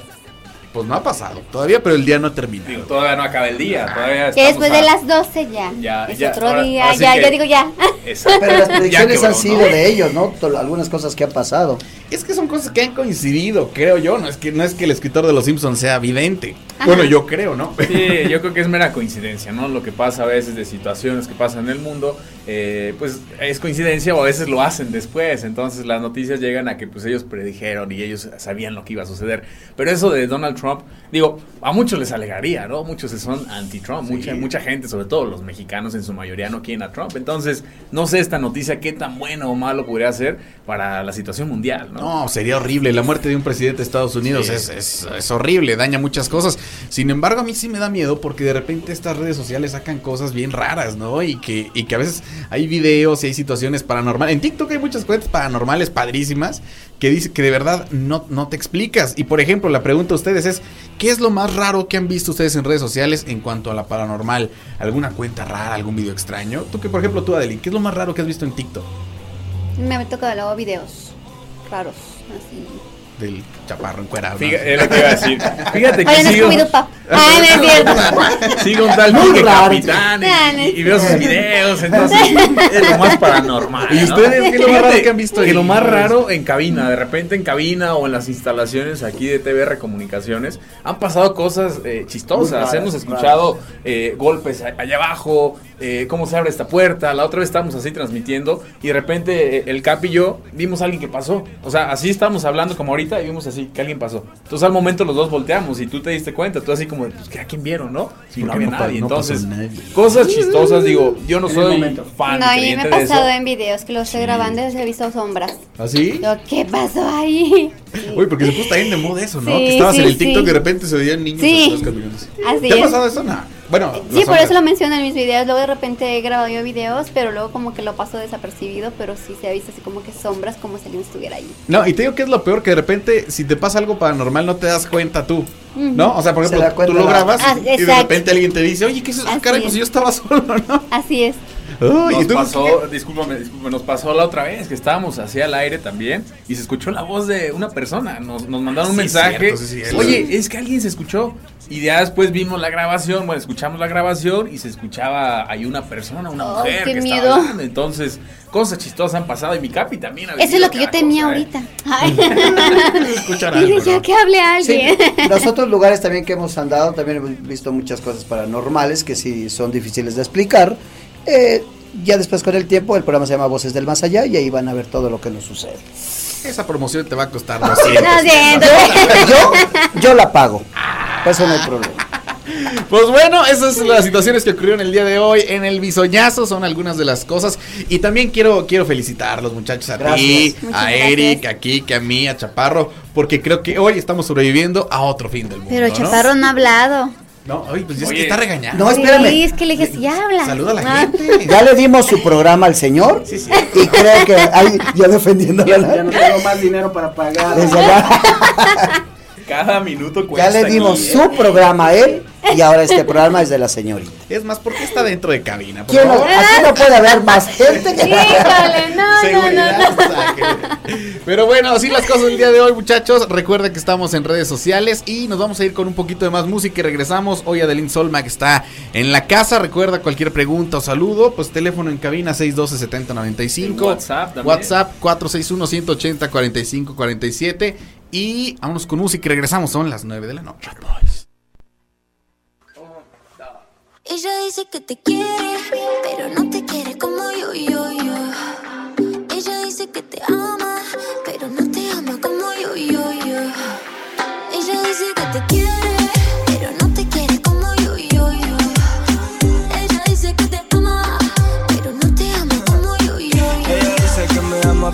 Pues no ha pasado todavía, pero el día no ha terminado. Digo, todavía no acaba el día. Todavía Que después de a- las 12 ya. Ya, es ya, otro ahora- día. ahora sí ya, que- ya digo ya. Exacto. Pero las Ya predicciones han sido ¿no? de ellos, ¿no? Algunas cosas que han pasado. Es que son cosas que han coincidido, creo yo. No es que, no es que el escritor de los Simpson sea vidente. Ajá. Bueno, yo creo, ¿no? Sí, yo creo que es mera coincidencia, ¿no? Lo que pasa a veces de situaciones que pasan en el mundo, eh, pues es coincidencia o a veces lo hacen después. Entonces las noticias llegan a que pues ellos predijeron y ellos sabían lo que iba a suceder. Pero eso de Donald Trump, digo, a muchos les alegaría, ¿no? Muchos son anti-Trump, mucha, mucha gente, sobre todo los mexicanos en su mayoría no quieren a Trump. Entonces, no sé esta noticia qué tan bueno o malo podría ser para la situación mundial, ¿no? No, sería horrible. La muerte de un presidente de Estados Unidos Sí. es, es- es horrible, daña muchas cosas. Sin embargo, a mí sí me da miedo porque de repente estas redes sociales sacan cosas bien raras, ¿no? Y que, y que a veces hay videos y hay situaciones paranormales. En TikTok hay muchas cuentas paranormales padrísimas que dice que de verdad no, no te explicas. Y por ejemplo, la pregunta a ustedes es, ¿qué es lo más raro que han visto ustedes en redes sociales en cuanto a la paranormal? ¿Alguna cuenta rara, algún video extraño? Tú que, por ejemplo, tú, Adeline, ¿qué es lo más raro que has visto en TikTok? Me ha tocado luego videos raros. Así. Del chaparro encuerado. ¿no? Fíjate, es lo que iba a decir. Fíjate que Oye, no es sigo-. Ay, no es [LAUGHS] cierto. Sigo un tal Muy. Capitán Ah, y, veo sus videos, entonces [LAUGHS] es lo más paranormal. ¿Y ustedes qué es lo más raro que han visto Que en- lo más raro en cabina, de repente en cabina o en las instalaciones aquí de TVR Comunicaciones han pasado cosas eh, chistosas. Hemos escuchado eh, golpes allá abajo, eh, cómo se abre esta puerta. La otra vez estábamos así transmitiendo y de repente el Cap y yo vimos a alguien que pasó. O sea, así estábamos hablando como ahorita y vimos así que alguien pasó. Entonces al momento los dos volteamos y tú te diste cuenta. Tú así como, pues, ¿que ¿a quién vieron, no? Y no había no nadie. no Entonces, nadie. cosas chistosas, digo, yo no En soy fan No, y me creyente ha pasado en videos que lo estoy grabando y se he visto sombras. ¿Así? Yo, ¿qué pasó ahí? [LAUGHS] Uy, porque se puso también de moda eso, ¿no? Sí, que estabas sí, en el TikTok sí. y de repente se veían niños Sí. caminando así. Así ¿Te ha pasado eso? No. Bueno, Sí, las por eso lo menciono en mis videos. Luego de repente he grabado yo videos, pero luego como que lo paso desapercibido, pero sí se ha visto así como que sombras como si alguien estuviera ahí. No, y te digo que es lo peor, que de repente, si te pasa algo paranormal, no te das cuenta tú. ¿No? O sea, por Se ejemplo, cuenta tú lo la- grabas Ah, y de repente alguien te dice, oye, ¿qué es eso? Caray, pues es. yo estaba [LAUGHS] solo, ¿no? Así es. Uy, Nos pasó, discúlpame, discúlpame, nos pasó la otra vez que estábamos así al aire también y se escuchó la voz de una persona. Nos, nos mandaron un Sí, mensaje. cierto, sí, sí. Oye, es que alguien se escuchó. Y ya después vimos la grabación, bueno, escuchamos la grabación y se escuchaba ahí una persona, una Ay, mujer qué que miedo. estaba hablando. Entonces, cosas chistosas han pasado y mi capi también ha Eso es lo que yo tenía cosa, ¿eh? ahorita. [LAUGHS] Dije, ya que hable Sí, alguien. [LAUGHS] los otros lugares también que hemos andado, también hemos visto muchas cosas paranormales que sí son difíciles de explicar. Eh, ya después con el tiempo el programa se llama Voces del Más Allá y ahí van a ver todo lo que nos sucede. Esa promoción te va a costar 200. Lo siento. Yo, yo la pago. Eso no hay problema. Pues bueno, esas son las situaciones que ocurrieron el día de hoy en el bisoñazo, son algunas de las cosas. Y también quiero, quiero felicitar a los muchachos, a ti, Gracias. Muchas a gracias. Eric, a Kike, a mí, a Chaparro, porque creo que hoy estamos sobreviviendo a otro fin del mundo. Pero ¿no? Chaparro no ha hablado. No, oye, pues es Oye. que está regañando. No, Sí, espérame. es que le dije, ya habla. Saluda a la Ah. gente. [LAUGHS] Ya le dimos su programa al señor Sí, sí. y cree que ahí ya defendiendo Ya no tengo más dinero para pagar. Desde Cada minuto ya cuesta. le dimos aquí, ¿eh? su programa a él [LAUGHS] y ahora este programa es de la señorita. Es más, ¿por qué está dentro de cabina? Por ¿Quién no- favor. aquí no puede haber más gente que Híjole, [LAUGHS] no, no, no, Seguridad, no. saque. Pero bueno, así las cosas el día de hoy, muchachos. Recuerden que estamos en redes sociales y nos vamos a ir con un poquito de más música y regresamos. Hoy Adeline Solma que está en la casa. Recuerda cualquier pregunta o saludo, pues teléfono en cabina 612-7095. WhatsApp también. WhatsApp 461-180-4547. Y vámonos con música y regresamos. Son las 9 de la noche. Ella dice que te quiere, pero no te quiere como yo, yo, yo. Ella dice que te ama, pero no te ama como yo, yo, yo. Ella dice que te quiere,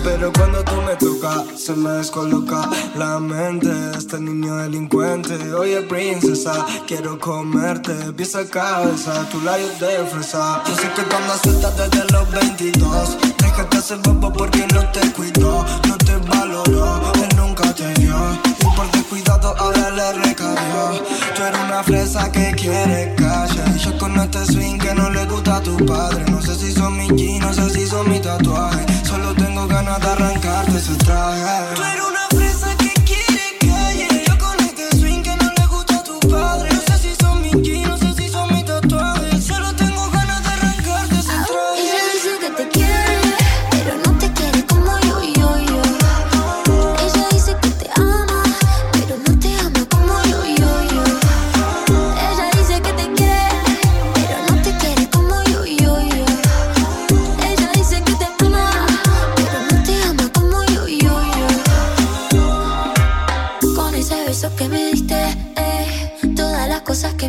pero cuando tú me tocas se me descoloca la mente. Este niño delincuente, oye princesa, quiero comerte, pieza a cabeza, tu labios de fresa. Yo sé que tú andas desde los 22. Déjate hacer bobo porque no te cuidó, no te valoró, nunca te dio. Y por descuidado ahora le recayó. Tú eres una fresa que quiere calle. Yo con este swing que no le gusta a tu padre. No sé si son mis jeans, no sé si son mis tatuajes. Solo tengo ganas de arrancarte ese traje. Tú eres una fresa que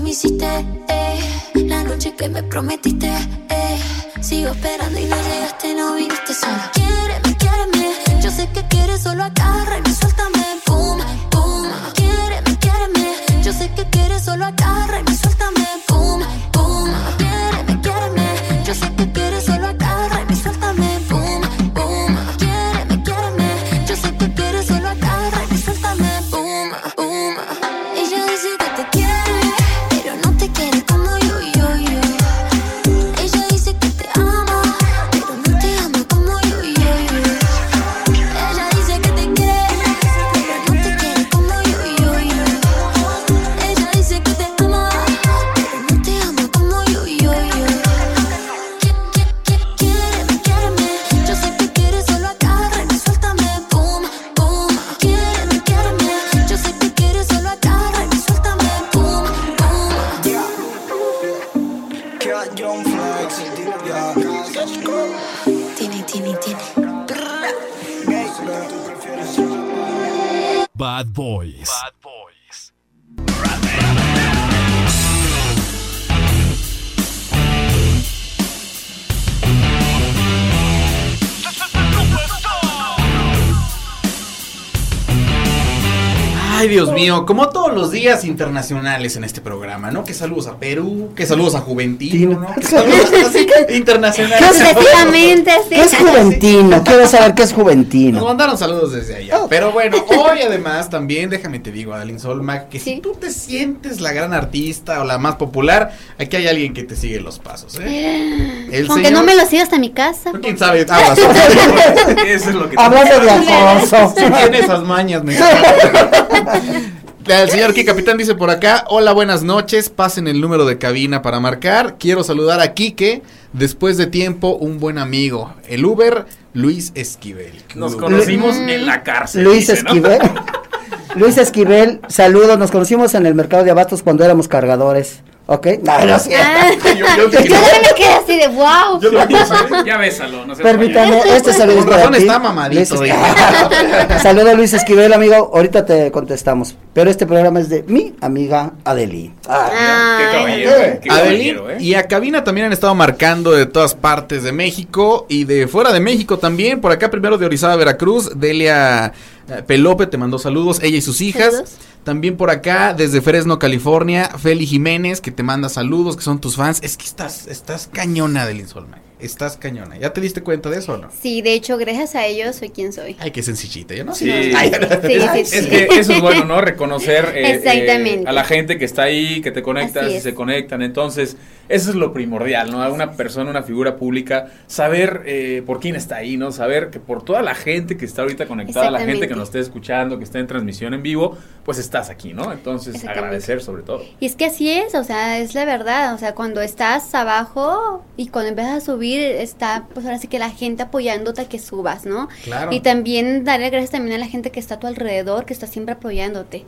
hiciste, eh, la noche que me prometiste, eh, sigo esperando y no llegaste, no viniste sola. Quiéreme, quiéreme, yo sé que quieres solo agárrame, suéltame, pum, pum. Quiéreme, quiéreme, yo sé que quieres solo agárrame, suéltame, pum, pum. Quiéreme, quiéreme, yo sé que mío, como todos los días internacionales en este programa, ¿no? Que saludos a Perú, que saludos a Juventino, ¿no? Que saludos así [LAUGHS] internacionales. Efectivamente, [LAUGHS] sí. ¿Qué es Juventino? Quiero saber qué es Nos Juventino. mandaron saludos desde allá. Pero bueno, hoy además también, déjame te digo, Adeline Solma, que si tú te sientes la gran artista o la más popular, aquí hay alguien que te sigue los pasos, ¿eh? El Aunque señor- no me lo sigas hasta mi casa. ¿Quién sabe? Aguas. [LAUGHS] Eso es lo que Hablando de acoso. Sí, tiene esas mañas, me El señor Ki Capitán dice por acá, hola, buenas noches, pasen el número de cabina para marcar. Quiero saludar a Quique, después de tiempo, un buen amigo, el Uber Luis Esquivel. Nos conocimos en la cárcel. Luis dice, ¿no? Esquivel. [LAUGHS] Luis Esquivel, saludos. Nos conocimos en el mercado de abastos cuando éramos cargadores. ¿Ok? No, no sé. Ah, [LAUGHS] Yo- yo- yo también me quedé así de wow. Yo lo puse. [LAUGHS] Ya bésalo, no sé. Permítame, este saludo es para razón ti. está mamadito, Luis diga. [LAUGHS] Saludos Luis Esquivel, amigo. Ahorita te contestamos. Pero este programa es de mi amiga Adeli. Ah, Qué Ay, caballero, eh, qué Adeline caballero, ¿eh? y a cabina también han estado marcando de todas partes de México y de fuera de México también. Por acá primero de Orizaba, Veracruz, Delia eh, Pelope te mandó saludos, ella y sus hijas. Saludos. También por acá desde Fresno, California, Feli Jiménez que te manda saludos, que son tus fans. Es que estás, estás cañona, Adeline Solma. Estás cañona. ¿Ya te diste cuenta de eso o no? Sí, de hecho, gracias a ellos soy quien soy. Ay, qué sencillita, yo no Sí. Ay, Sí, sí, Es sí. que eso es bueno, ¿no? [LAUGHS] Reconocer eh, Exactamente. eh, a la gente que está ahí, que te conectas y se conectan. Entonces, eso es lo primordial, ¿no? A una persona, una figura pública, saber eh, por quién está ahí, ¿no? Saber que por toda la gente que está ahorita conectada, la gente que nos esté escuchando, que está en transmisión en vivo, pues estás aquí, ¿no? Entonces, agradecer sobre todo. Y es que así es, o sea, es la verdad, o sea, cuando estás abajo y cuando empiezas a subir, está, pues ahora sí que la gente apoyándote a que subas, ¿no? Claro. Y también darle gracias también a la gente que está a tu alrededor, que está siempre apoyándote.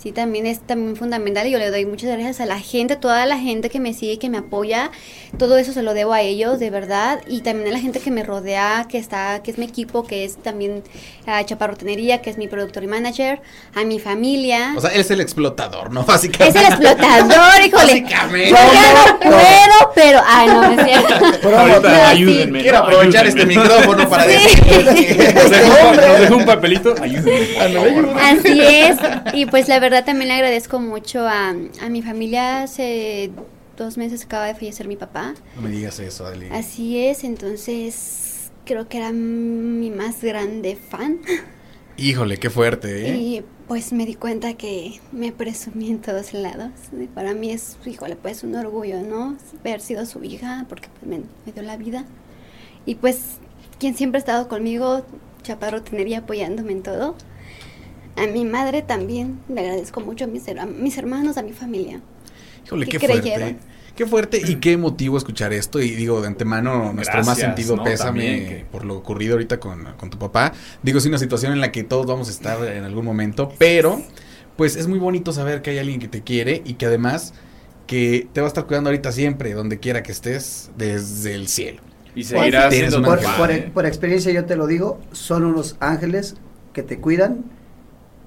Sí, también es también fundamental y yo le doy muchas gracias a la gente, toda la gente que me sigue, que me apoya, todo eso se lo debo a ellos, de verdad, y también a la gente que me rodea, que está, que es mi equipo, que es también a Chaparrotenería, que es mi productor y manager, a mi familia. O sea, él es el explotador, ¿no? [LAUGHS] Es Básicamente. el explotador, [LAUGHS] híjole. Básicamente. Yo ya no puedo, pero. Ay, no, es cierto. Ahorita ayúdenme. Quiero aprovechar Ayúdenme. este micrófono para Sí. decir Nos dejó, nos dejó un papelito. Ayúdenme. por favor. Así es. Y pues la verdad también le agradezco mucho a, a mi familia. Hace dos meses acaba de fallecer mi papá. No me digas eso, Adeline. Así es, entonces creo que era mi más grande fan. Híjole, qué fuerte, ¿eh? Y pues me di cuenta que me presumí en todos lados. Para mí es, híjole, pues un orgullo, ¿no? Haber sido su hija, porque pues, me, me dio la vida. Y pues, quien siempre ha estado conmigo, Chaparro Tenería apoyándome en todo. A mi madre también, le agradezco mucho a mis, her- a mis hermanos, a mi familia. Híjole, que qué fuerte. creyeron. Qué fuerte y qué emotivo escuchar esto. Y digo, de antemano, nuestro más sentido ¿no? pésame que- por lo ocurrido ahorita con, con tu papá. Digo, es una situación en la que todos vamos a estar en algún momento, pero pues es muy bonito saber que hay alguien que te quiere y que además que te va a estar cuidando ahorita siempre, donde quiera que estés, desde el cielo. Y seguirá Tienes siendo un tu Por, por experiencia yo te lo digo, son unos ángeles que te cuidan,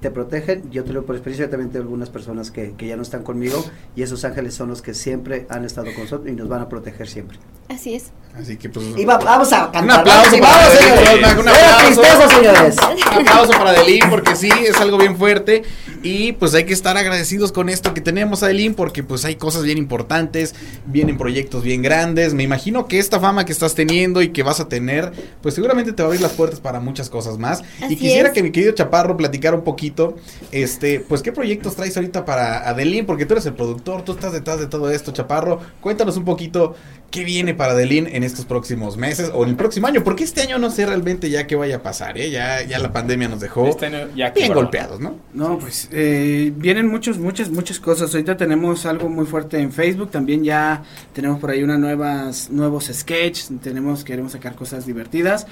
te protegen. Yo te lo por experiencia también tengo algunas personas que, que ya no están conmigo y esos ángeles son los que siempre han estado con nosotros y nos van a proteger siempre. Así es. Así que pues... Y va- vamos a cantar. Un aplauso para señores. Un aplauso. tristeza, señores. Un aplauso para Adeline porque sí, es algo bien fuerte y pues hay que estar agradecidos con esto que tenemos Adeline porque pues hay cosas bien importantes, vienen proyectos bien grandes, me imagino que esta fama que estás teniendo y que vas a tener pues seguramente te va a abrir las puertas para muchas cosas más Así y quisiera es. que mi querido Chaparro platicara un poquito este pues qué proyectos traes ahorita para Adeline porque tú eres el productor, tú estás detrás de todo esto Chaparro, cuéntanos un poquito qué viene para Adeline en estos próximos meses o en el próximo año porque este año no sé realmente ya qué vaya a pasar, ¿eh? ya, ya la pandemia nos dejó Este año ya bien quebró. golpeados, ¿no? No, pues eh, vienen muchos, muchas, muchas cosas. Ahorita tenemos algo muy fuerte en Facebook. También ya tenemos por ahí unas nuevas, nuevos sketches. Tenemos, queremos sacar cosas divertidas.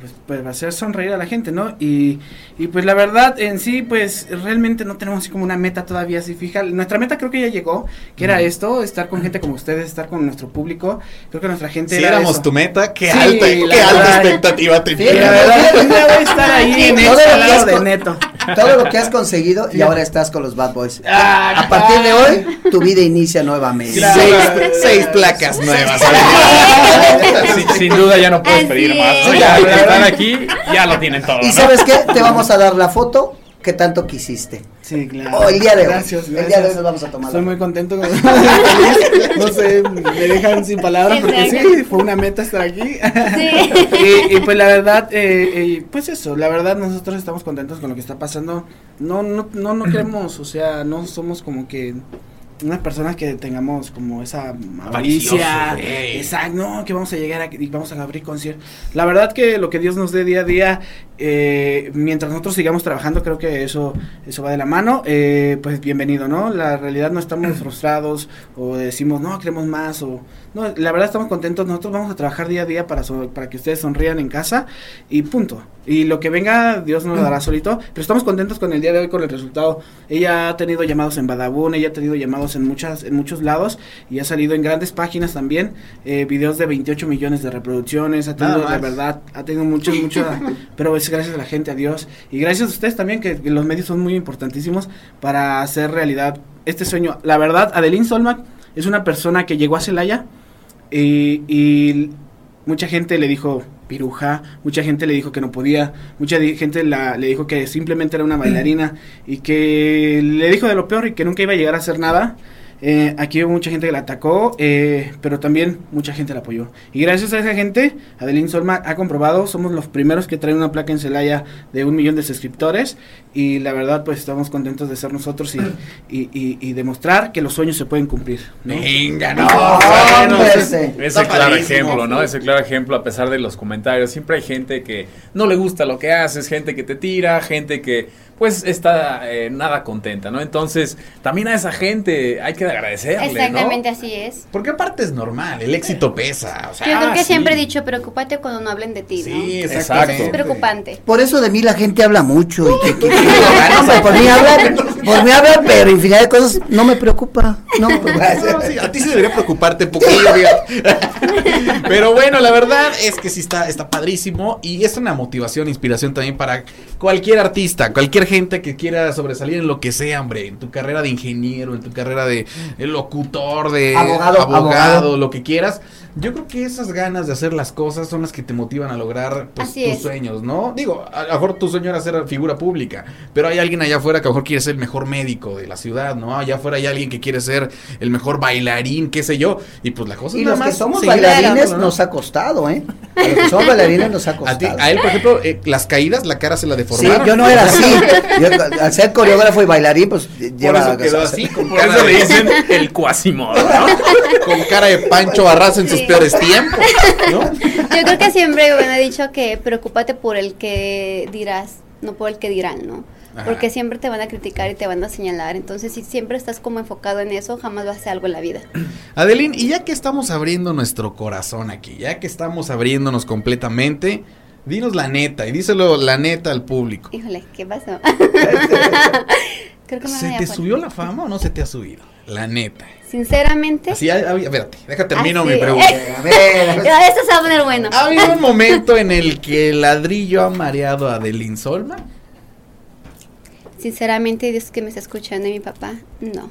Pues, pues va a hacer sonreír a la gente, ¿no? Y, y pues la verdad en sí, pues realmente no tenemos así como una meta todavía así fija. Nuestra meta creo que ya llegó, que era esto, estar con gente como ustedes, estar con nuestro público. Creo que nuestra gente Si era éramos eso. tu meta, qué Sí, alta, qué alta expectativa Sí, tenías. la verdad, un día voy a estar ahí [LAUGHS] en todo, este lado de neto. todo lo que has conseguido y ahora estás con los Bad Boys. Ah, a partir de hoy, tu vida inicia nuevamente. Seis, seis placas nuevas. Sin, sin duda ya no puedes Así pedir más. están aquí, ya lo tienen todo. Y ¿no? sabes qué, te vamos a dar la foto que tanto quisiste. Sí, claro. Oh, el día de hoy. Gracias, El día de hoy nos vamos a tomar. Estoy muy contento. con- [LAUGHS] [LAUGHS] no sé, me dejan sin palabras porque Exacto. sí, fue una meta estar aquí. Sí. [LAUGHS] y, y pues la verdad, eh, eh, pues eso, la verdad nosotros estamos contentos con lo que está pasando. No, no, no, no queremos, o sea, no somos como que unas personas que tengamos como esa avaricia, exacto, no, que vamos a llegar aquí y vamos a abrir conciertos. La verdad que lo que Dios nos dé día a día, eh, mientras nosotros sigamos trabajando, creo que eso, eso va de la mano, eh, pues bienvenido, ¿no? La realidad no estamos [CLEARS THROAT] frustrados o decimos, no, queremos más o... No, la verdad estamos contentos, nosotros vamos a trabajar día a día para, so- para que ustedes sonrían en casa y punto. Y lo que venga, Dios nos lo dará solito, pero estamos contentos con el día de hoy, con el resultado. Ella ha tenido llamados en Badabun, ella ha tenido llamados en muchas en muchos lados y ha salido en grandes páginas también, eh, videos de 28 millones de reproducciones, ha tenido más. verdad, ha tenido mucho, mucho, [LAUGHS] pero es gracias a la gente, a Dios y gracias a ustedes también, que, los medios son muy importantísimos para hacer realidad este sueño. La verdad, Adeline Solmac es una persona que llegó a Celaya y, y mucha gente le dijo piruja, mucha gente le dijo que no podía, mucha gente la, le dijo que simplemente era una bailarina y que le dijo de lo peor y que nunca iba a llegar a hacer nada. Eh, aquí hubo mucha gente que la atacó, eh, pero también mucha gente la apoyó. Y gracias a esa gente, Adeline Solma ha comprobado, somos los primeros que traen una placa en Celaya de un millón de suscriptores y la verdad pues estamos contentos de ser nosotros y, y, y- y demostrar que los sueños se pueden cumplir. ¿no? Venga, no. Bueno, ese. Claro ejemplo, ¿no? Ese claro ejemplo, a pesar de los comentarios. Siempre hay gente que no le gusta lo que haces, gente que te tira, gente que pues está eh, nada contenta, ¿no? Entonces, también a esa gente hay que agradecerle, Exactamente ¿no? así es. Porque aparte es normal, el éxito pesa. O sea, Yo creo que sí. siempre he dicho, preocúpate cuando no hablen de ti, ¿no? Sí, Eso exactamente. es preocupante. Por eso de mí la gente habla mucho. Y que, que- que- hombre, [LAUGHS] por mí hablan, [LAUGHS] por mí hablan, pero infinidad de cosas no me preocupa. No, No, [LAUGHS] sí, a ti sí debería preocuparte poquillo, fíjate. Pero bueno, la verdad es que sí está, está padrísimo y es una motivación, inspiración también para cualquier artista, cualquier gente que quiera sobresalir en lo que sea, hombre, en tu carrera de ingeniero, en tu carrera de, locutor, de Abogado, abogado. lo que quieras. Yo creo que esas ganas de hacer las cosas son las que te motivan a lograr pues, tus es. sueños, ¿no? Digo, a lo mejor tu sueño era ser figura pública, pero hay alguien allá afuera que a lo mejor quiere ser el mejor médico de la ciudad, ¿no? Allá afuera hay alguien que quiere ser el mejor bailarín, qué sé yo, y pues la cosa y es nada los que más somos seguir bailarines haciéndolo, ¿no? nos ha costado, ¿eh? A los que somos bailarines nos ha A, ti- costado. a él, por ejemplo, eh, las caídas, la cara se la Sí, deformaron. yo no era así. [LAUGHS] Yo, al ser coreógrafo y bailarín, pues Por lleva eso quedó así, con Por cara eso le dicen el cuasimodo, ¿no? [LAUGHS] con cara de Pancho Barraza en sus peores tiempos, ¿no? Yo creo que siempre, bueno, he dicho que preocúpate por el que dirás, no por el que dirán, ¿no? Ajá. Porque siempre te van a criticar y te van a señalar. Entonces, si siempre estás como enfocado en eso, jamás vas a hacer algo en la vida. [CLEARS THROAT] Adeline, y ya que estamos abriendo nuestro corazón aquí, ya que estamos abriéndonos completamente, dinos la neta y díselo la neta al público. Híjole, ¿qué pasó? [LAUGHS] creo que me ¿Se te subió la fama o no se te ha subido? La neta. Sinceramente. A- espérate, deja termino mi sí. pregunta. [LAUGHS] A ver, a ver. Esto se va a poner bueno. ¿Ha habido un [LAUGHS] momento en el que el ladrillo ha mareado a Adeline Solma? Sinceramente, Dios que me está escuchando y mi papá, no.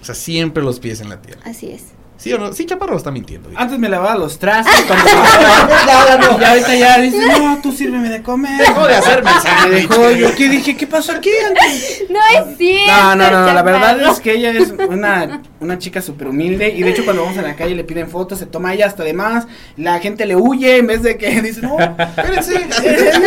O sea, siempre los pies en la tierra. Así es. ¿Sí o no? Sí, Chaparro está mintiendo. Antes me lavaba los trastes [LAUGHS] cuando no. Y ahorita ya dice, no, tú sírveme de comer. Dejó de hacerme sándwich. dejó, yo aquí dije, ¿qué pasó aquí antes? No es cierto. No, no, no, la verdad es que ella es una, una chica súper humilde y de hecho cuando vamos a la calle le piden fotos, se toma ella hasta de más, la gente le huye en vez de que [LAUGHS] dice, no, espérense.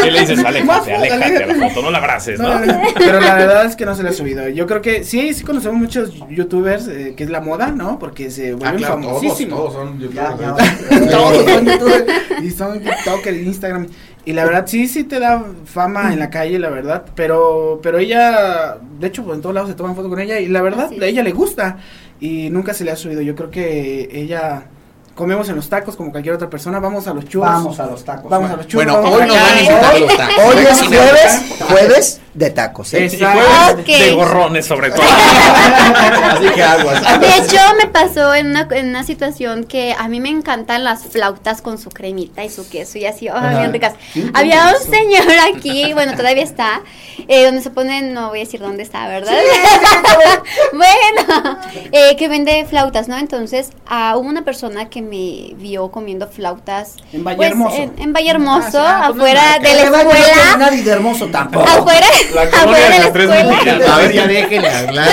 ¿Qué le dices? [LAUGHS] Aléjate, aléjate a la foto, no la abraces, ¿no? No, no, no. Pero la verdad es que no se le ha subido. Yo creo que sí, sí conocemos muchos youtubers, eh, que es la moda, ¿no? Porque se vuelven claro, todos, son youtubers. ya. [LAUGHS] Todos son youtubers y son TikToker, Instagram. Y la verdad, sí, sí te da fama en la calle, la verdad. Pero, pero ella, de hecho, pues, en todos lados se toman fotos con ella. Y la verdad, a ella le gusta. Y nunca se le ha subido. Yo creo que ella. Comemos en los tacos como cualquier otra persona. Vamos a los churros. Vamos a los tacos. Vamos a los churros. Bueno, hoy nos van a invitar a los tacos. Hoy es jueves, jueves [LAUGHS] de tacos. ¿eh? Y jueves de gorrones, sobre todo. [LAUGHS] Así que aguas. De hecho, me pasó en una, en una situación que a mí me encantan las flautas con su cremita y su queso y así, oh, bien ricas. Había un señor aquí, bueno, todavía está, eh, donde se ponen, no voy a decir dónde está, ¿verdad? [LAUGHS] bueno, eh, que vende flautas, ¿no? Entonces, ah, hubo una persona que me vio comiendo flautas. En Valle pues, Hermoso. En, en Valle Hermoso, Ah, sí, ah, pues no es afuera de la no escuela. nadie de hermoso tampoco. Afuera, La afuera de la las tres escuela. mentiras. A ver, ya déjenle hablar.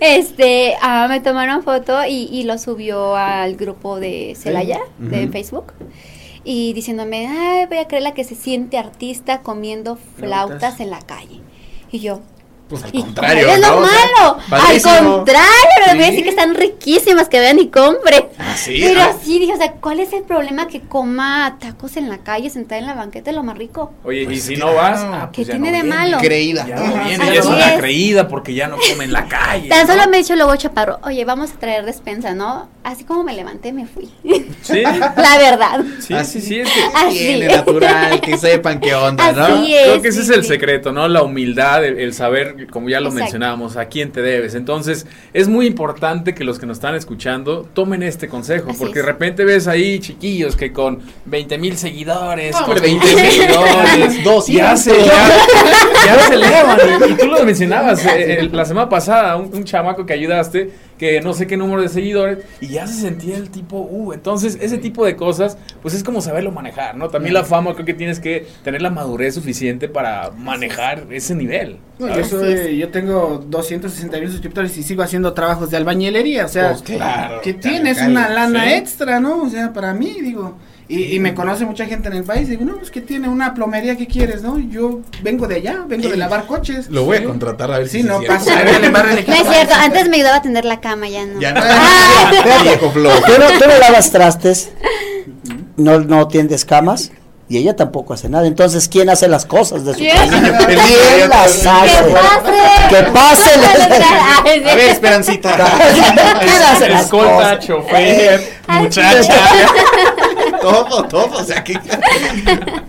Este, ah, me tomaron foto y, y lo subió al grupo de Celaya, de. Facebook. Y diciéndome, ay, voy a creer la que se siente artista comiendo flautas, Flautas. en la calle. Y yo, Pues al ¿y contrario. es lo malo? Al contrario, les voy a Sí. decir que están riquísimas, que vean y compren. Ah, sí. Pero ah. sí, dije, o sea, ¿cuál es el problema que coma tacos en la calle, sentada en la banqueta, es lo más rico? Oye, Pues y si claro. no vas, ah, ¿Qué pues ya tiene no de viene. malo? Creída. Ya no viene, Así ya es una creída porque ya no come en la calle. Tan ¿no? solo me dicho luego Chaparro, oye, vamos a traer despensa, ¿no? Así como me levanté, me fui. Sí, [LAUGHS] La verdad. sí, Ah, sí, sí, es que Así. Tiene natural, que sepan qué onda, ¿no? Así es. Creo que ese sí, es el sí. secreto, ¿no? La humildad, el, el saber, como ya lo Exacto. mencionábamos, a quién te debes. Entonces, es muy importante que los que nos están escuchando tomen este consejo, Así porque es. de repente ves ahí chiquillos que con 20 mil seguidores, con hombre, 20 20 mil dólares, 200. [LAUGHS] ya se, [LAUGHS] ya, ya se elevan. Y tú lo mencionabas [LAUGHS] eh, eh, la semana pasada, un, un chamaco que ayudaste, que no sé qué número de seguidores, y ya se sentía el tipo, uh, entonces ese tipo de cosas, pues es como saberlo manejar, ¿no? También la fama, creo que tienes que tener la madurez suficiente para manejar ese nivel. No, yo, soy, yo tengo 260 mil suscriptores y sigo haciendo trabajos de albañilería, o sea, Pues claro, que tienes claro, una lana sí. extra, ¿no? O sea, para mí, digo, y, y me conoce mucha gente en el país, digo, no, es que tiene una plomería que quieres, ¿no? Yo vengo de allá, vengo de lavar coches. Lo voy a contratar a ver si Sí, no es cierto. pasa, No es cierto, antes me ayudaba a tender la cama, ya no. Ya no. Ah. [LAUGHS] Viejo. Tú no, tú no lavas trastes, no, no tiendes camas y ella tampoco hace nada. Entonces, ¿quién hace las cosas de su casa? ¿Quién las ¡Que hace? pase! ¡Que pase! A ver, Esperancita. [LAUGHS] ¿Quién hace las Escolta, cosas? chofer, muchacha. Todo, todo, o sea que...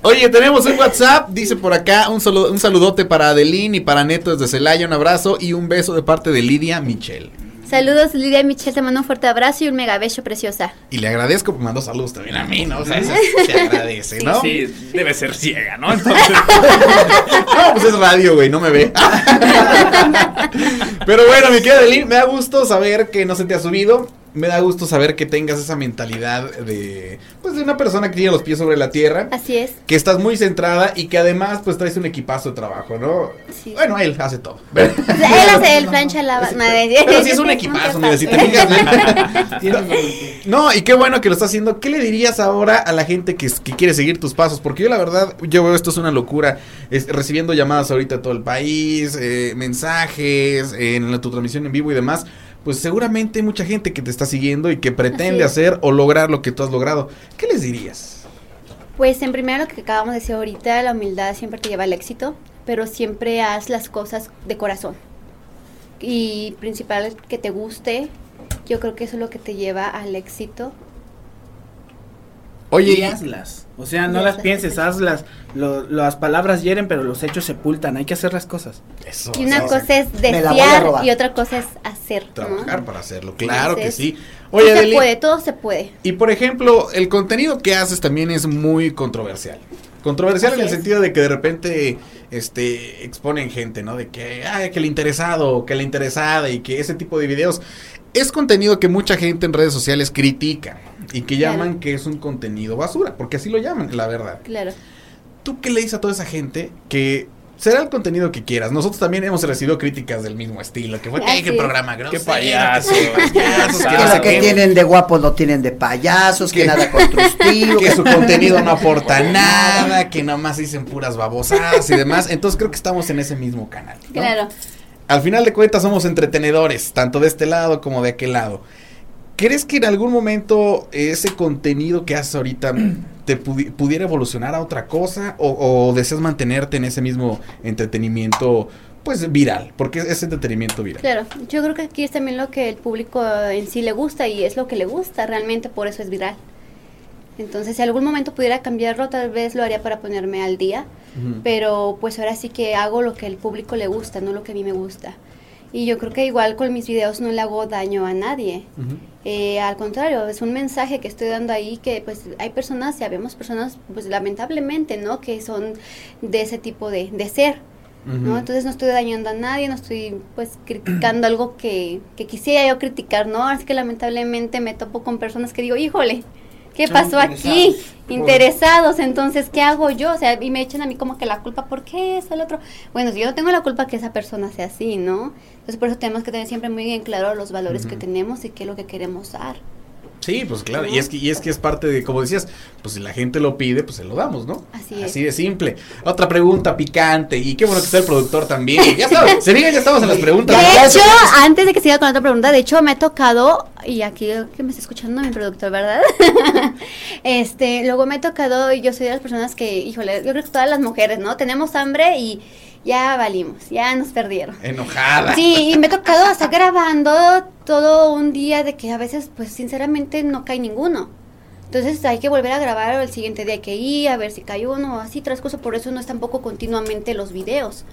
Oye, tenemos un WhatsApp, dice por acá, un, saludo, un saludote para Adeline y para Neto desde Celaya, un abrazo y un beso de parte de Lidia Michelle. Saludos, Lidia Michelle, te mando un fuerte abrazo y un mega beso preciosa. Y le agradezco porque mandó saludos también a mí, ¿no? O sea, eso se agradece, ¿no? Sí, debe ser ciega, ¿no? Entonces, [LAUGHS] No, pues es radio, güey, no me ve. [LAUGHS] Pero bueno, mi querida Adeline, me da gusto saber que no se te ha subido. Me da gusto saber que tengas esa mentalidad de, pues, de una persona que tiene los pies sobre la tierra. Así es. que estás muy centrada y que además pues traes un equipazo de trabajo, ¿no? Sí. Bueno, él hace todo. [LAUGHS] O sea, él hace el plancha lava. madre. Pero sí es un equipazo, mira, si te fijas bien. [LAUGHS] No, y qué bueno que lo está haciendo. ¿Qué le dirías ahora a la gente que, que quiere seguir tus pasos? Porque yo la verdad, yo veo esto es una locura. Es, recibiendo llamadas ahorita de todo el país, eh, mensajes, en la, tu transmisión en vivo y demás. Pues seguramente hay mucha gente que te está siguiendo y que pretende hacer o lograr lo que tú has logrado. ¿Qué les dirías? Pues en primero lo que acabamos de decir ahorita, la humildad siempre te lleva al éxito, pero siempre haz las cosas de corazón. Y principal que te guste, yo creo que eso es lo que te lleva al éxito. Oye, y hazlas. O sea, no las pienses, hazlas. Lo- las palabras hieren, pero los hechos sepultan. Hay que hacer las cosas. eso, Y una eso. cosa es desear y otra cosa es hacer. ¿no? trabajar para hacerlo. Claro que Entonces, sí. Sí Oye, se puede, todo se puede. y por ejemplo, el contenido que haces también es muy controversial. Controversial Así en el es. sentido de que de repente este exponen gente, ¿no? De que ay, que el interesado, que la interesada y que ese tipo de videos es contenido que mucha gente en redes sociales critica y que Claro. llaman que es un contenido basura, porque así lo llaman, la verdad. Claro. ¿Tú qué le dices a toda esa gente que será el contenido que quieras? Nosotros también hemos recibido críticas del mismo estilo, que fue que qué programa grosero, Qué payaso. que payasos, que Que no lo sé que qué. tienen de guapos lo tienen de payasos, que Que- nada constructivo. [LAUGHS] que su contenido no aporta [LAUGHS] nada, que nada más dicen puras babosadas y demás. Entonces creo que estamos en ese mismo canal. ¿no? Claro. Al final de cuentas somos entretenedores, tanto de este lado como de aquel lado. ¿Crees que en algún momento ese contenido que haces ahorita [CLEARS THROAT] te pudi- pudiera evolucionar a otra cosa? O, o deseas mantenerte en ese mismo entretenimiento, pues viral? Porque es entretenimiento viral. Claro, yo creo que aquí es también lo que el público en sí le gusta y es lo que le gusta realmente, por eso es viral. Entonces, si algún momento pudiera cambiarlo, tal vez lo haría para ponerme al día, pero pues ahora sí que hago lo que al público le gusta, no lo que a mí me gusta. Y yo creo que igual con mis videos no le hago daño a nadie. Eh, al contrario, es un mensaje que estoy dando ahí que pues hay personas, ya vemos personas pues lamentablemente, ¿no? Que son de ese tipo de, de ser, ¿no? Entonces no estoy dañando a nadie, no estoy pues criticando algo que, que quisiera yo criticar, ¿no? Así que lamentablemente me topo con personas que digo, híjole, ¿qué pasó aquí? interesados. Entonces, ¿qué hago yo? O sea, y me echan a mí como que la culpa, ¿por qué eso, el otro? Bueno, yo no tengo la culpa que esa persona sea así, ¿no? Entonces por eso tenemos que tener siempre muy bien claro los valores que tenemos y qué es lo que queremos dar. Sí, pues claro, y es que y es que es parte de como decías, pues si la gente lo pide, pues se lo damos, ¿no? Así es. Así de simple. Otra pregunta picante y qué bueno que está el productor también. Ya estamos, se diga, ya estamos en las [LAUGHS] preguntas. De hecho, antes de que siga con otra pregunta, de hecho me ha tocado, y aquí que me está escuchando mi productor, ¿verdad? [LAUGHS] este, luego me ha tocado, y yo soy de las personas que, híjole, yo creo que todas las mujeres, ¿no? Tenemos hambre y ya valimos, ya nos perdieron. Enojada. Sí, y me ha tocado hasta [LAUGHS] grabando todo un día de que a veces, pues sinceramente no cae ninguno. Entonces hay que volver a grabar el siguiente día que ir, a ver si cae uno o así, transcurso. Por eso no es tampoco continuamente los videos,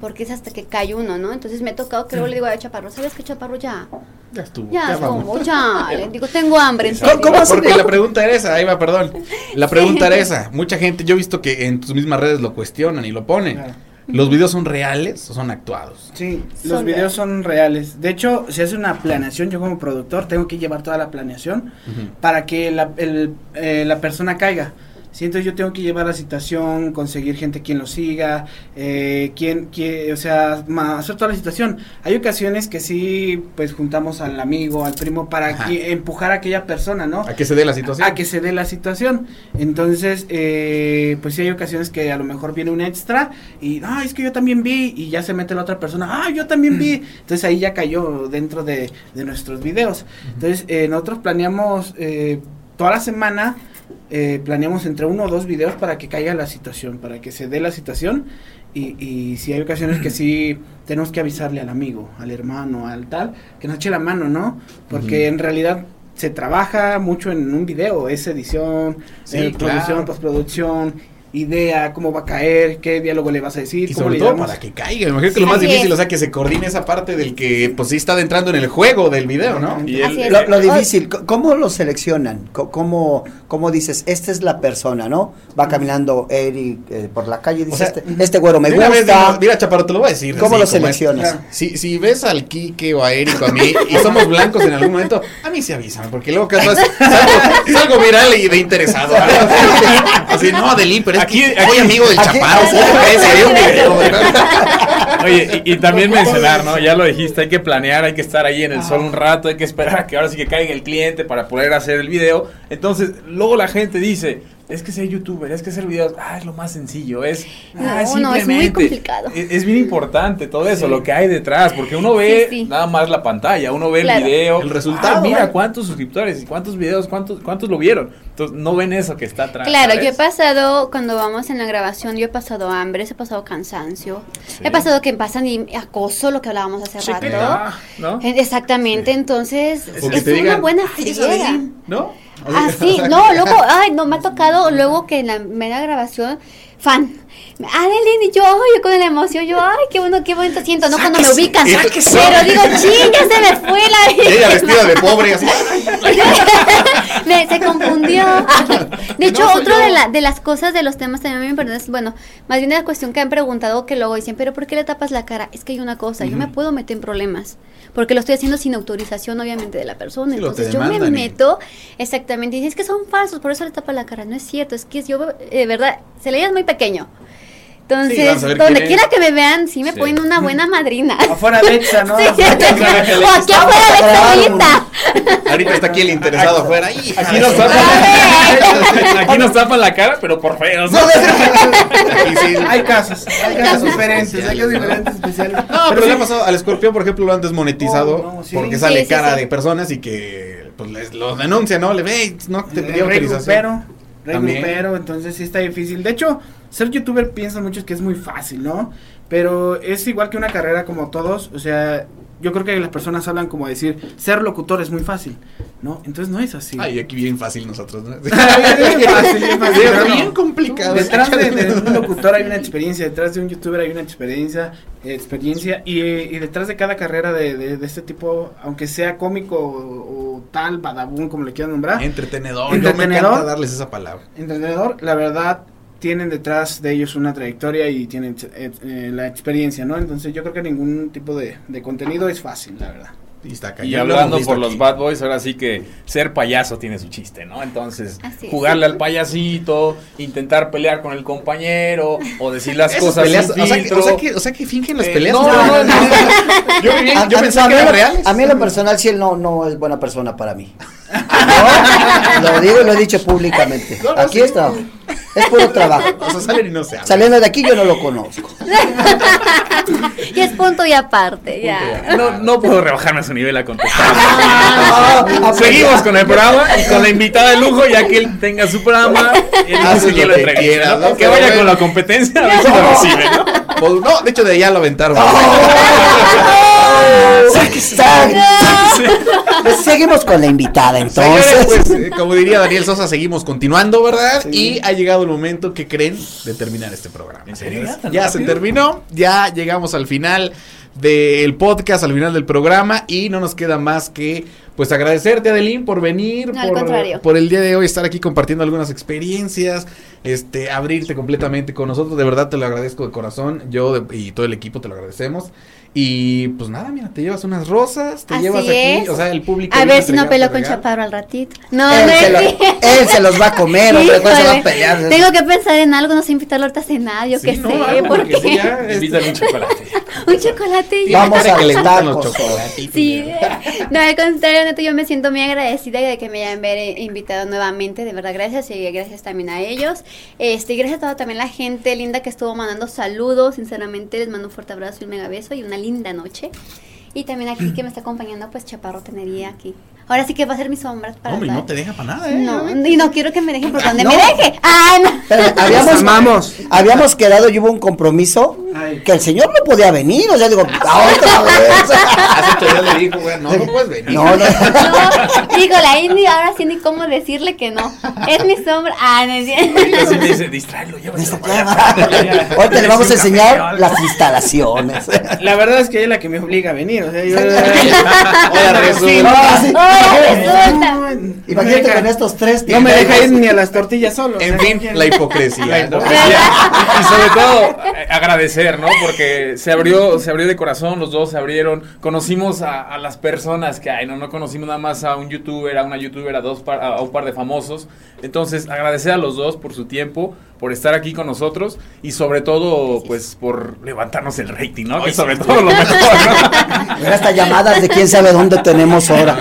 porque es hasta que cae uno, ¿no? Entonces me ha tocado que luego le digo a Chaparro, ¿sabes qué, Chaparro? Ya, Ya estuvo. ya, ya estuvo, ya. Le [LAUGHS] digo, tengo hambre. ¿Cómo, cómo Porque la pregunta era esa, ahí va, perdón. La [LAUGHS] pregunta era esa. Mucha gente, yo he visto que en tus mismas redes lo cuestionan y lo ponen. ¿Los videos son reales o son actuados? Sí, los videos son reales. De hecho, se hace una planeación. Yo como productor tengo que llevar toda la planeación para que la, el- eh, la persona caiga. Sí, entonces yo tengo que llevar la situación, conseguir gente quien lo siga, eh, quien, quien, o sea, ma- hacer toda la situación. Hay ocasiones que sí, pues juntamos al amigo, al primo para que- empujar a aquella persona, ¿no? A que se dé la situación. A que se dé la situación. Entonces, eh, pues sí hay ocasiones que a lo mejor viene un extra y, ah, es que yo también vi y ya se mete la otra persona, ah, yo también vi. [CLEARS THROAT] Entonces ahí ya cayó dentro de, de nuestros videos. Entonces, eh, nosotros planeamos eh, toda la semana, eh, planeamos entre uno o dos videos para que caiga la situación, para que se dé la situación. Y, y si hay ocasiones que sí tenemos que avisarle al amigo, al hermano, al tal, que nos eche la mano, ¿no? Porque en realidad se trabaja mucho en un video, es edición, Sí, eh, claro. producción, postproducción, idea, cómo va a caer, qué diálogo le vas a decir, Y cómo sobre le todo para que caiga. Me imagino que lo más Así difícil, es. o sea, que se coordine esa parte del que, pues sí está entrando en el juego del video, ¿no? Lo, lo difícil, ¿cómo lo seleccionan? ¿Cómo, cómo dices, esta es la persona, ¿no? Va caminando Eric eh, por la calle y dice, sea, este, este güero me vez, gusta. mira, Chaparro, te lo voy a decir. ¿Cómo así lo seleccionas? Si, si ves al Quique o a Eric o a mí y somos blancos en algún momento, a mí se avisan, porque luego que [LAUGHS] salgo, salgo viral y de interesado. [LAUGHS] Así, no, del pero que soy amigo del aquí- Chaparro. [LAUGHS] Oye, y, y también mencionar, ¿no? Ya lo dijiste, hay que planear, hay que estar ahí en el sol un rato, hay que esperar a que ahora sí que caiga el cliente para poder hacer el video. Entonces, luego la gente dice, es que ser youtuber, es que hacer videos, ah, es lo más sencillo, es... ah, No, no, es muy simplemente". complicado. Es, es bien importante todo eso, lo que hay detrás, porque uno ve Sí, sí. nada más la pantalla, uno ve Claro. el video, El resultado, ah, mira ¿vale? cuántos suscriptores y cuántos videos, cuántos, cuántos lo vieron. Entonces, no ven eso que está atrás. Claro, yo he pasado, cuando vamos en la grabación, yo he pasado hambre, he pasado cansancio, he pasado que pasan y acoso, lo que hablábamos hace rato. ¿no? Eh, Exactamente, entonces es una digan, buena "Ay, esa de friega. Lin", [LAUGHS] ¿no? Ah, sí, no, luego, [LAUGHS] ay, no, me ha tocado luego que en la mera grabación, fan. Adeline y yo, ay, yo con la emoción, yo, ay, qué bueno, qué bonito siento, ¿no? Cuando me ubican. sáquese. Pero digo, ching, ya se me fue la [LAUGHS] Y ella vestida de pobre, así. me, se confundió. De hecho, No, soy otro de, la, de las cosas de los temas también me perdón, es, bueno, más bien de la cuestión que han preguntado que luego dicen, pero ¿por qué le tapas la cara? Es que hay una cosa, yo me puedo meter en problemas, porque lo estoy haciendo sin autorización, obviamente, de la persona. Sí, Entonces yo me meto, exactamente, y dicen, es que son falsos, por eso le tapa la cara. No es cierto, es que yo, eh, de verdad, se le es muy pequeño. Entonces, Sí, donde quiera que me vean, sí me Sí. ponen una buena madrina. [LAUGHS] Afuera de Exa, ¿no? [LAUGHS] Sí. Afuera de Exa. o aquí afuera de Exa ahorita. Ahorita está aquí el interesado afuera. Aquí nos, tapan, madre. aquí nos tapan la cara, pero por feos. ¿no? [LAUGHS] Sí. Hay casos, hay casos diferentes, hay casos diferentes especiales. No, pero, le ha pasado al escorpión, por ejemplo, lo han desmonetizado Oh, no, sí. porque sale Sí, sí, cara sí. de personas y que pues les, los denuncian, ¿no? Le ve, no te pidió autorización. Rey grupero, entonces sí está difícil. De hecho, ser youtuber piensan muchos que es muy fácil, ¿no? Pero es igual que una carrera como todos, o sea, yo creo que las personas hablan como decir, ser locutor es muy fácil, ¿no? Entonces no es así. Ay, aquí bien fácil nosotros, ¿no? [LAUGHS] bien fácil, bien [LAUGHS] fácil, Bien, no. complicado. Detrás de, de un [LAUGHS] locutor hay una experiencia, detrás de un youtuber hay una experiencia, experiencia y, y detrás de cada carrera de, de- de este tipo, aunque sea cómico o, tal, badabun, como le quieran nombrar, Entretenedor. Yo me Entretenedor. encanta darles esa palabra. entretenedor, la verdad tienen detrás de ellos una trayectoria y tienen eh, eh, la experiencia, ¿no? Entonces yo creo que ningún tipo de, de contenido es fácil, la verdad. Y está hablando por los aquí. Bad Boys, ahora sí que ser payaso tiene su chiste, ¿no? Entonces, jugarle al payasito, intentar pelear con el compañero o decir las cosas peleas, sin o sea, que, o, sea que, o sea que fingen las Eh, peleas. no, no, no. [LAUGHS] Yo, A- yo a- pensé a que mí eran lo- reales. A mí en lo personal, sí, él no, no es buena persona para mí. [LAUGHS] No, lo digo y lo he dicho públicamente. No, no, Aquí sí. está. Es puro trabajo. O sea, salen y no se hablan. Saliendo de aquí yo no lo conozco. [LAUGHS] Y es punto y aparte, ya. No, no puedo rebajarme a su nivel a contestar. Ah, Seguimos con el programa y con la invitada de lujo, ya que él tenga su programa, él que lo que. ¿no? Que vaya con la competencia a ver si lo recibe, ¿no? No, de hecho de allá lo aventaron. Pues [LAUGHS] [LAUGHS] seguimos con la invitada Señores, entonces. pues, eh, como diría Daniel Sosa, seguimos continuando, ¿verdad? Y ha llegado el momento que creen de terminar este programa. ¿En serio? ¿Ya se terminó, ya llegamos al final del podcast, al final del programa y no nos queda más que pues agradecerte Adeline por venir, No, al por, contrario. por el día de hoy estar aquí compartiendo algunas experiencias, este abrirte completamente con nosotros, de verdad te lo agradezco de corazón, yo de- y todo el equipo te lo agradecemos. Y pues nada, mira, te llevas unas rosas, te Así llevas aquí, es. o sea, el público A ver si no peleo con. Chaparro al ratito. No, Él no se, lo- él se los va a comer, ¿cuál se va a pelear? Tengo que pensar en algo, no sé, invitarlo ahorita a cenar, yo Sí, qué no, sé, algo, ¿por porque sí, ya, [LAUGHS] este, un chocolate. [LAUGHS] Un chocolate ya. Vamos a le los chocolatitos. Sí, [LAUGHS] no, al contrario, neto, yo me siento muy agradecida de que me hayan ver, eh, invitado nuevamente, de verdad, gracias y gracias también a ellos. Este, y gracias a toda también la gente linda que estuvo mandando saludos, sinceramente les mando un fuerte abrazo y un mega beso y una linda noche. Y también aquí que me está acompañando, pues Chaparro Tenería aquí. Ahora sí que va a ser mi sombra para Hombre, no te deja para nada, ¿eh? No, y no quiero que me dejen por donde No. me deje. Ah, no. Pero habíamos, amamos. habíamos quedado y hubo un compromiso Ay. que el señor no podía venir. O sea, digo, "Ah, otra [LAUGHS] vez. Hace ocho días le dijo, güey, no, no puedes venir. No, no. No, híjole, ahí ni, ahora sí ni cómo decirle que no. Es mi sombra. Ah, no es. Así me dice, distráelo. [LAUGHS] Hoy te le vamos a enseñar las instalaciones. La verdad es que ella es la que me obliga a venir, o sea, yo... [LAUGHS] Ahora resulta. Resulta. Imagínate No me deja- con estos tres. No me deja ir ni a las tortillas solo. En fin, la hipocresía. Y, sobre todo agradecer, ¿no? Porque se abrió, se abrió de corazón, los dos se abrieron, conocimos a, a las personas que hay, no, no conocimos nada más a un youtuber, a una youtuber, a dos par- a, un par de famosos. Entonces, agradecer a los dos por su tiempo, por estar aquí con nosotros y sobre todo, pues, por levantarnos el rating, ¿no? Que sobre todo lo mejor, ¿no? Mira hasta llamadas de quién sabe dónde tenemos ahora.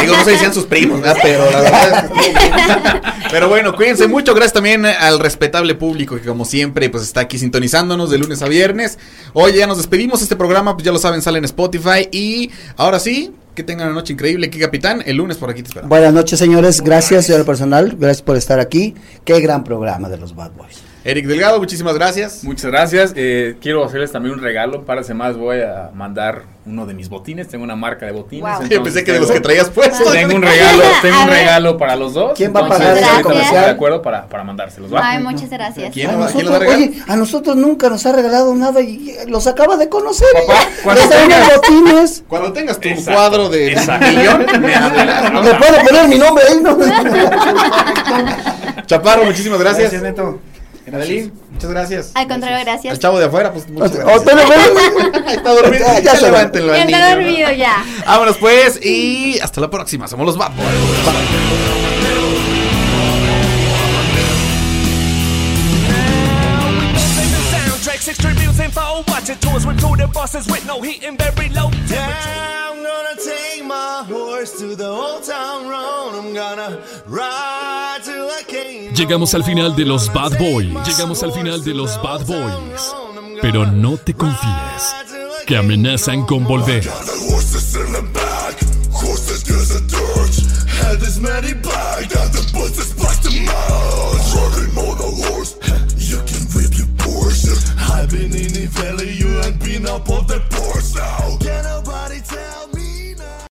Digo, no se decían sus primos, ¿verdad? Pero la verdad. Pero bueno, cuídense mucho. Gracias también al respetable público que, como siempre, pues está aquí de lunes a viernes. Hoy ya nos despedimos. Este programa, pues ya lo saben, sale en Spotify. Y ahora sí, que tengan una noche increíble. Aquí, capitán. El lunes por aquí te esperamos. Buenas noches, señores. Gracias, señor personal. Gracias por estar aquí. Qué gran programa de los Bad Boys. Eric Delgado, muchísimas gracias. Muchas gracias. Eh, quiero hacerles también un regalo. Un par de semanas voy a mandar uno de mis botines. Tengo una marca de botines. Wow. entonces Yo pensé que de los que traías puestos. Tengo un regalo, [LAUGHS] tengo un regalo para los dos. ¿Quién va a entonces, pagar pongo de acuerdo para, para mandárselos, ¿va? Ay, muchas gracias. ¿Quién? A ¿A quién lo va a nosotros, regalar? oye, a nosotros nunca nos ha regalado nada y eh, los acaba de conocer. Papá, ella. cuando tengas- botines. Cuando tengas tu Exacto, cuadro de exacto. millón, [LAUGHS] me hablas. ¿no? Puedo poner mi nombre ahí, ¿no? Chaparro, muchísimas gracias. Gracias, Neto. Adeline, muchas gracias. Al contrario, gracias. Al chavo de afuera, pues muchas gracias. Está dormido. Ya, Ya, ya se levántenlo Ya niño, está ¿no? dormido ya. [LAUGHS] Vámonos pues y hasta la próxima. Somos los Bad Boys. I'm gonna take my horse to the old town road. I'm gonna ride till I. Llegamos al final de los Bad Boys. Llegamos al final de los Bad Boys. Pero no te confíes, que amenazan con volver. não poder pôr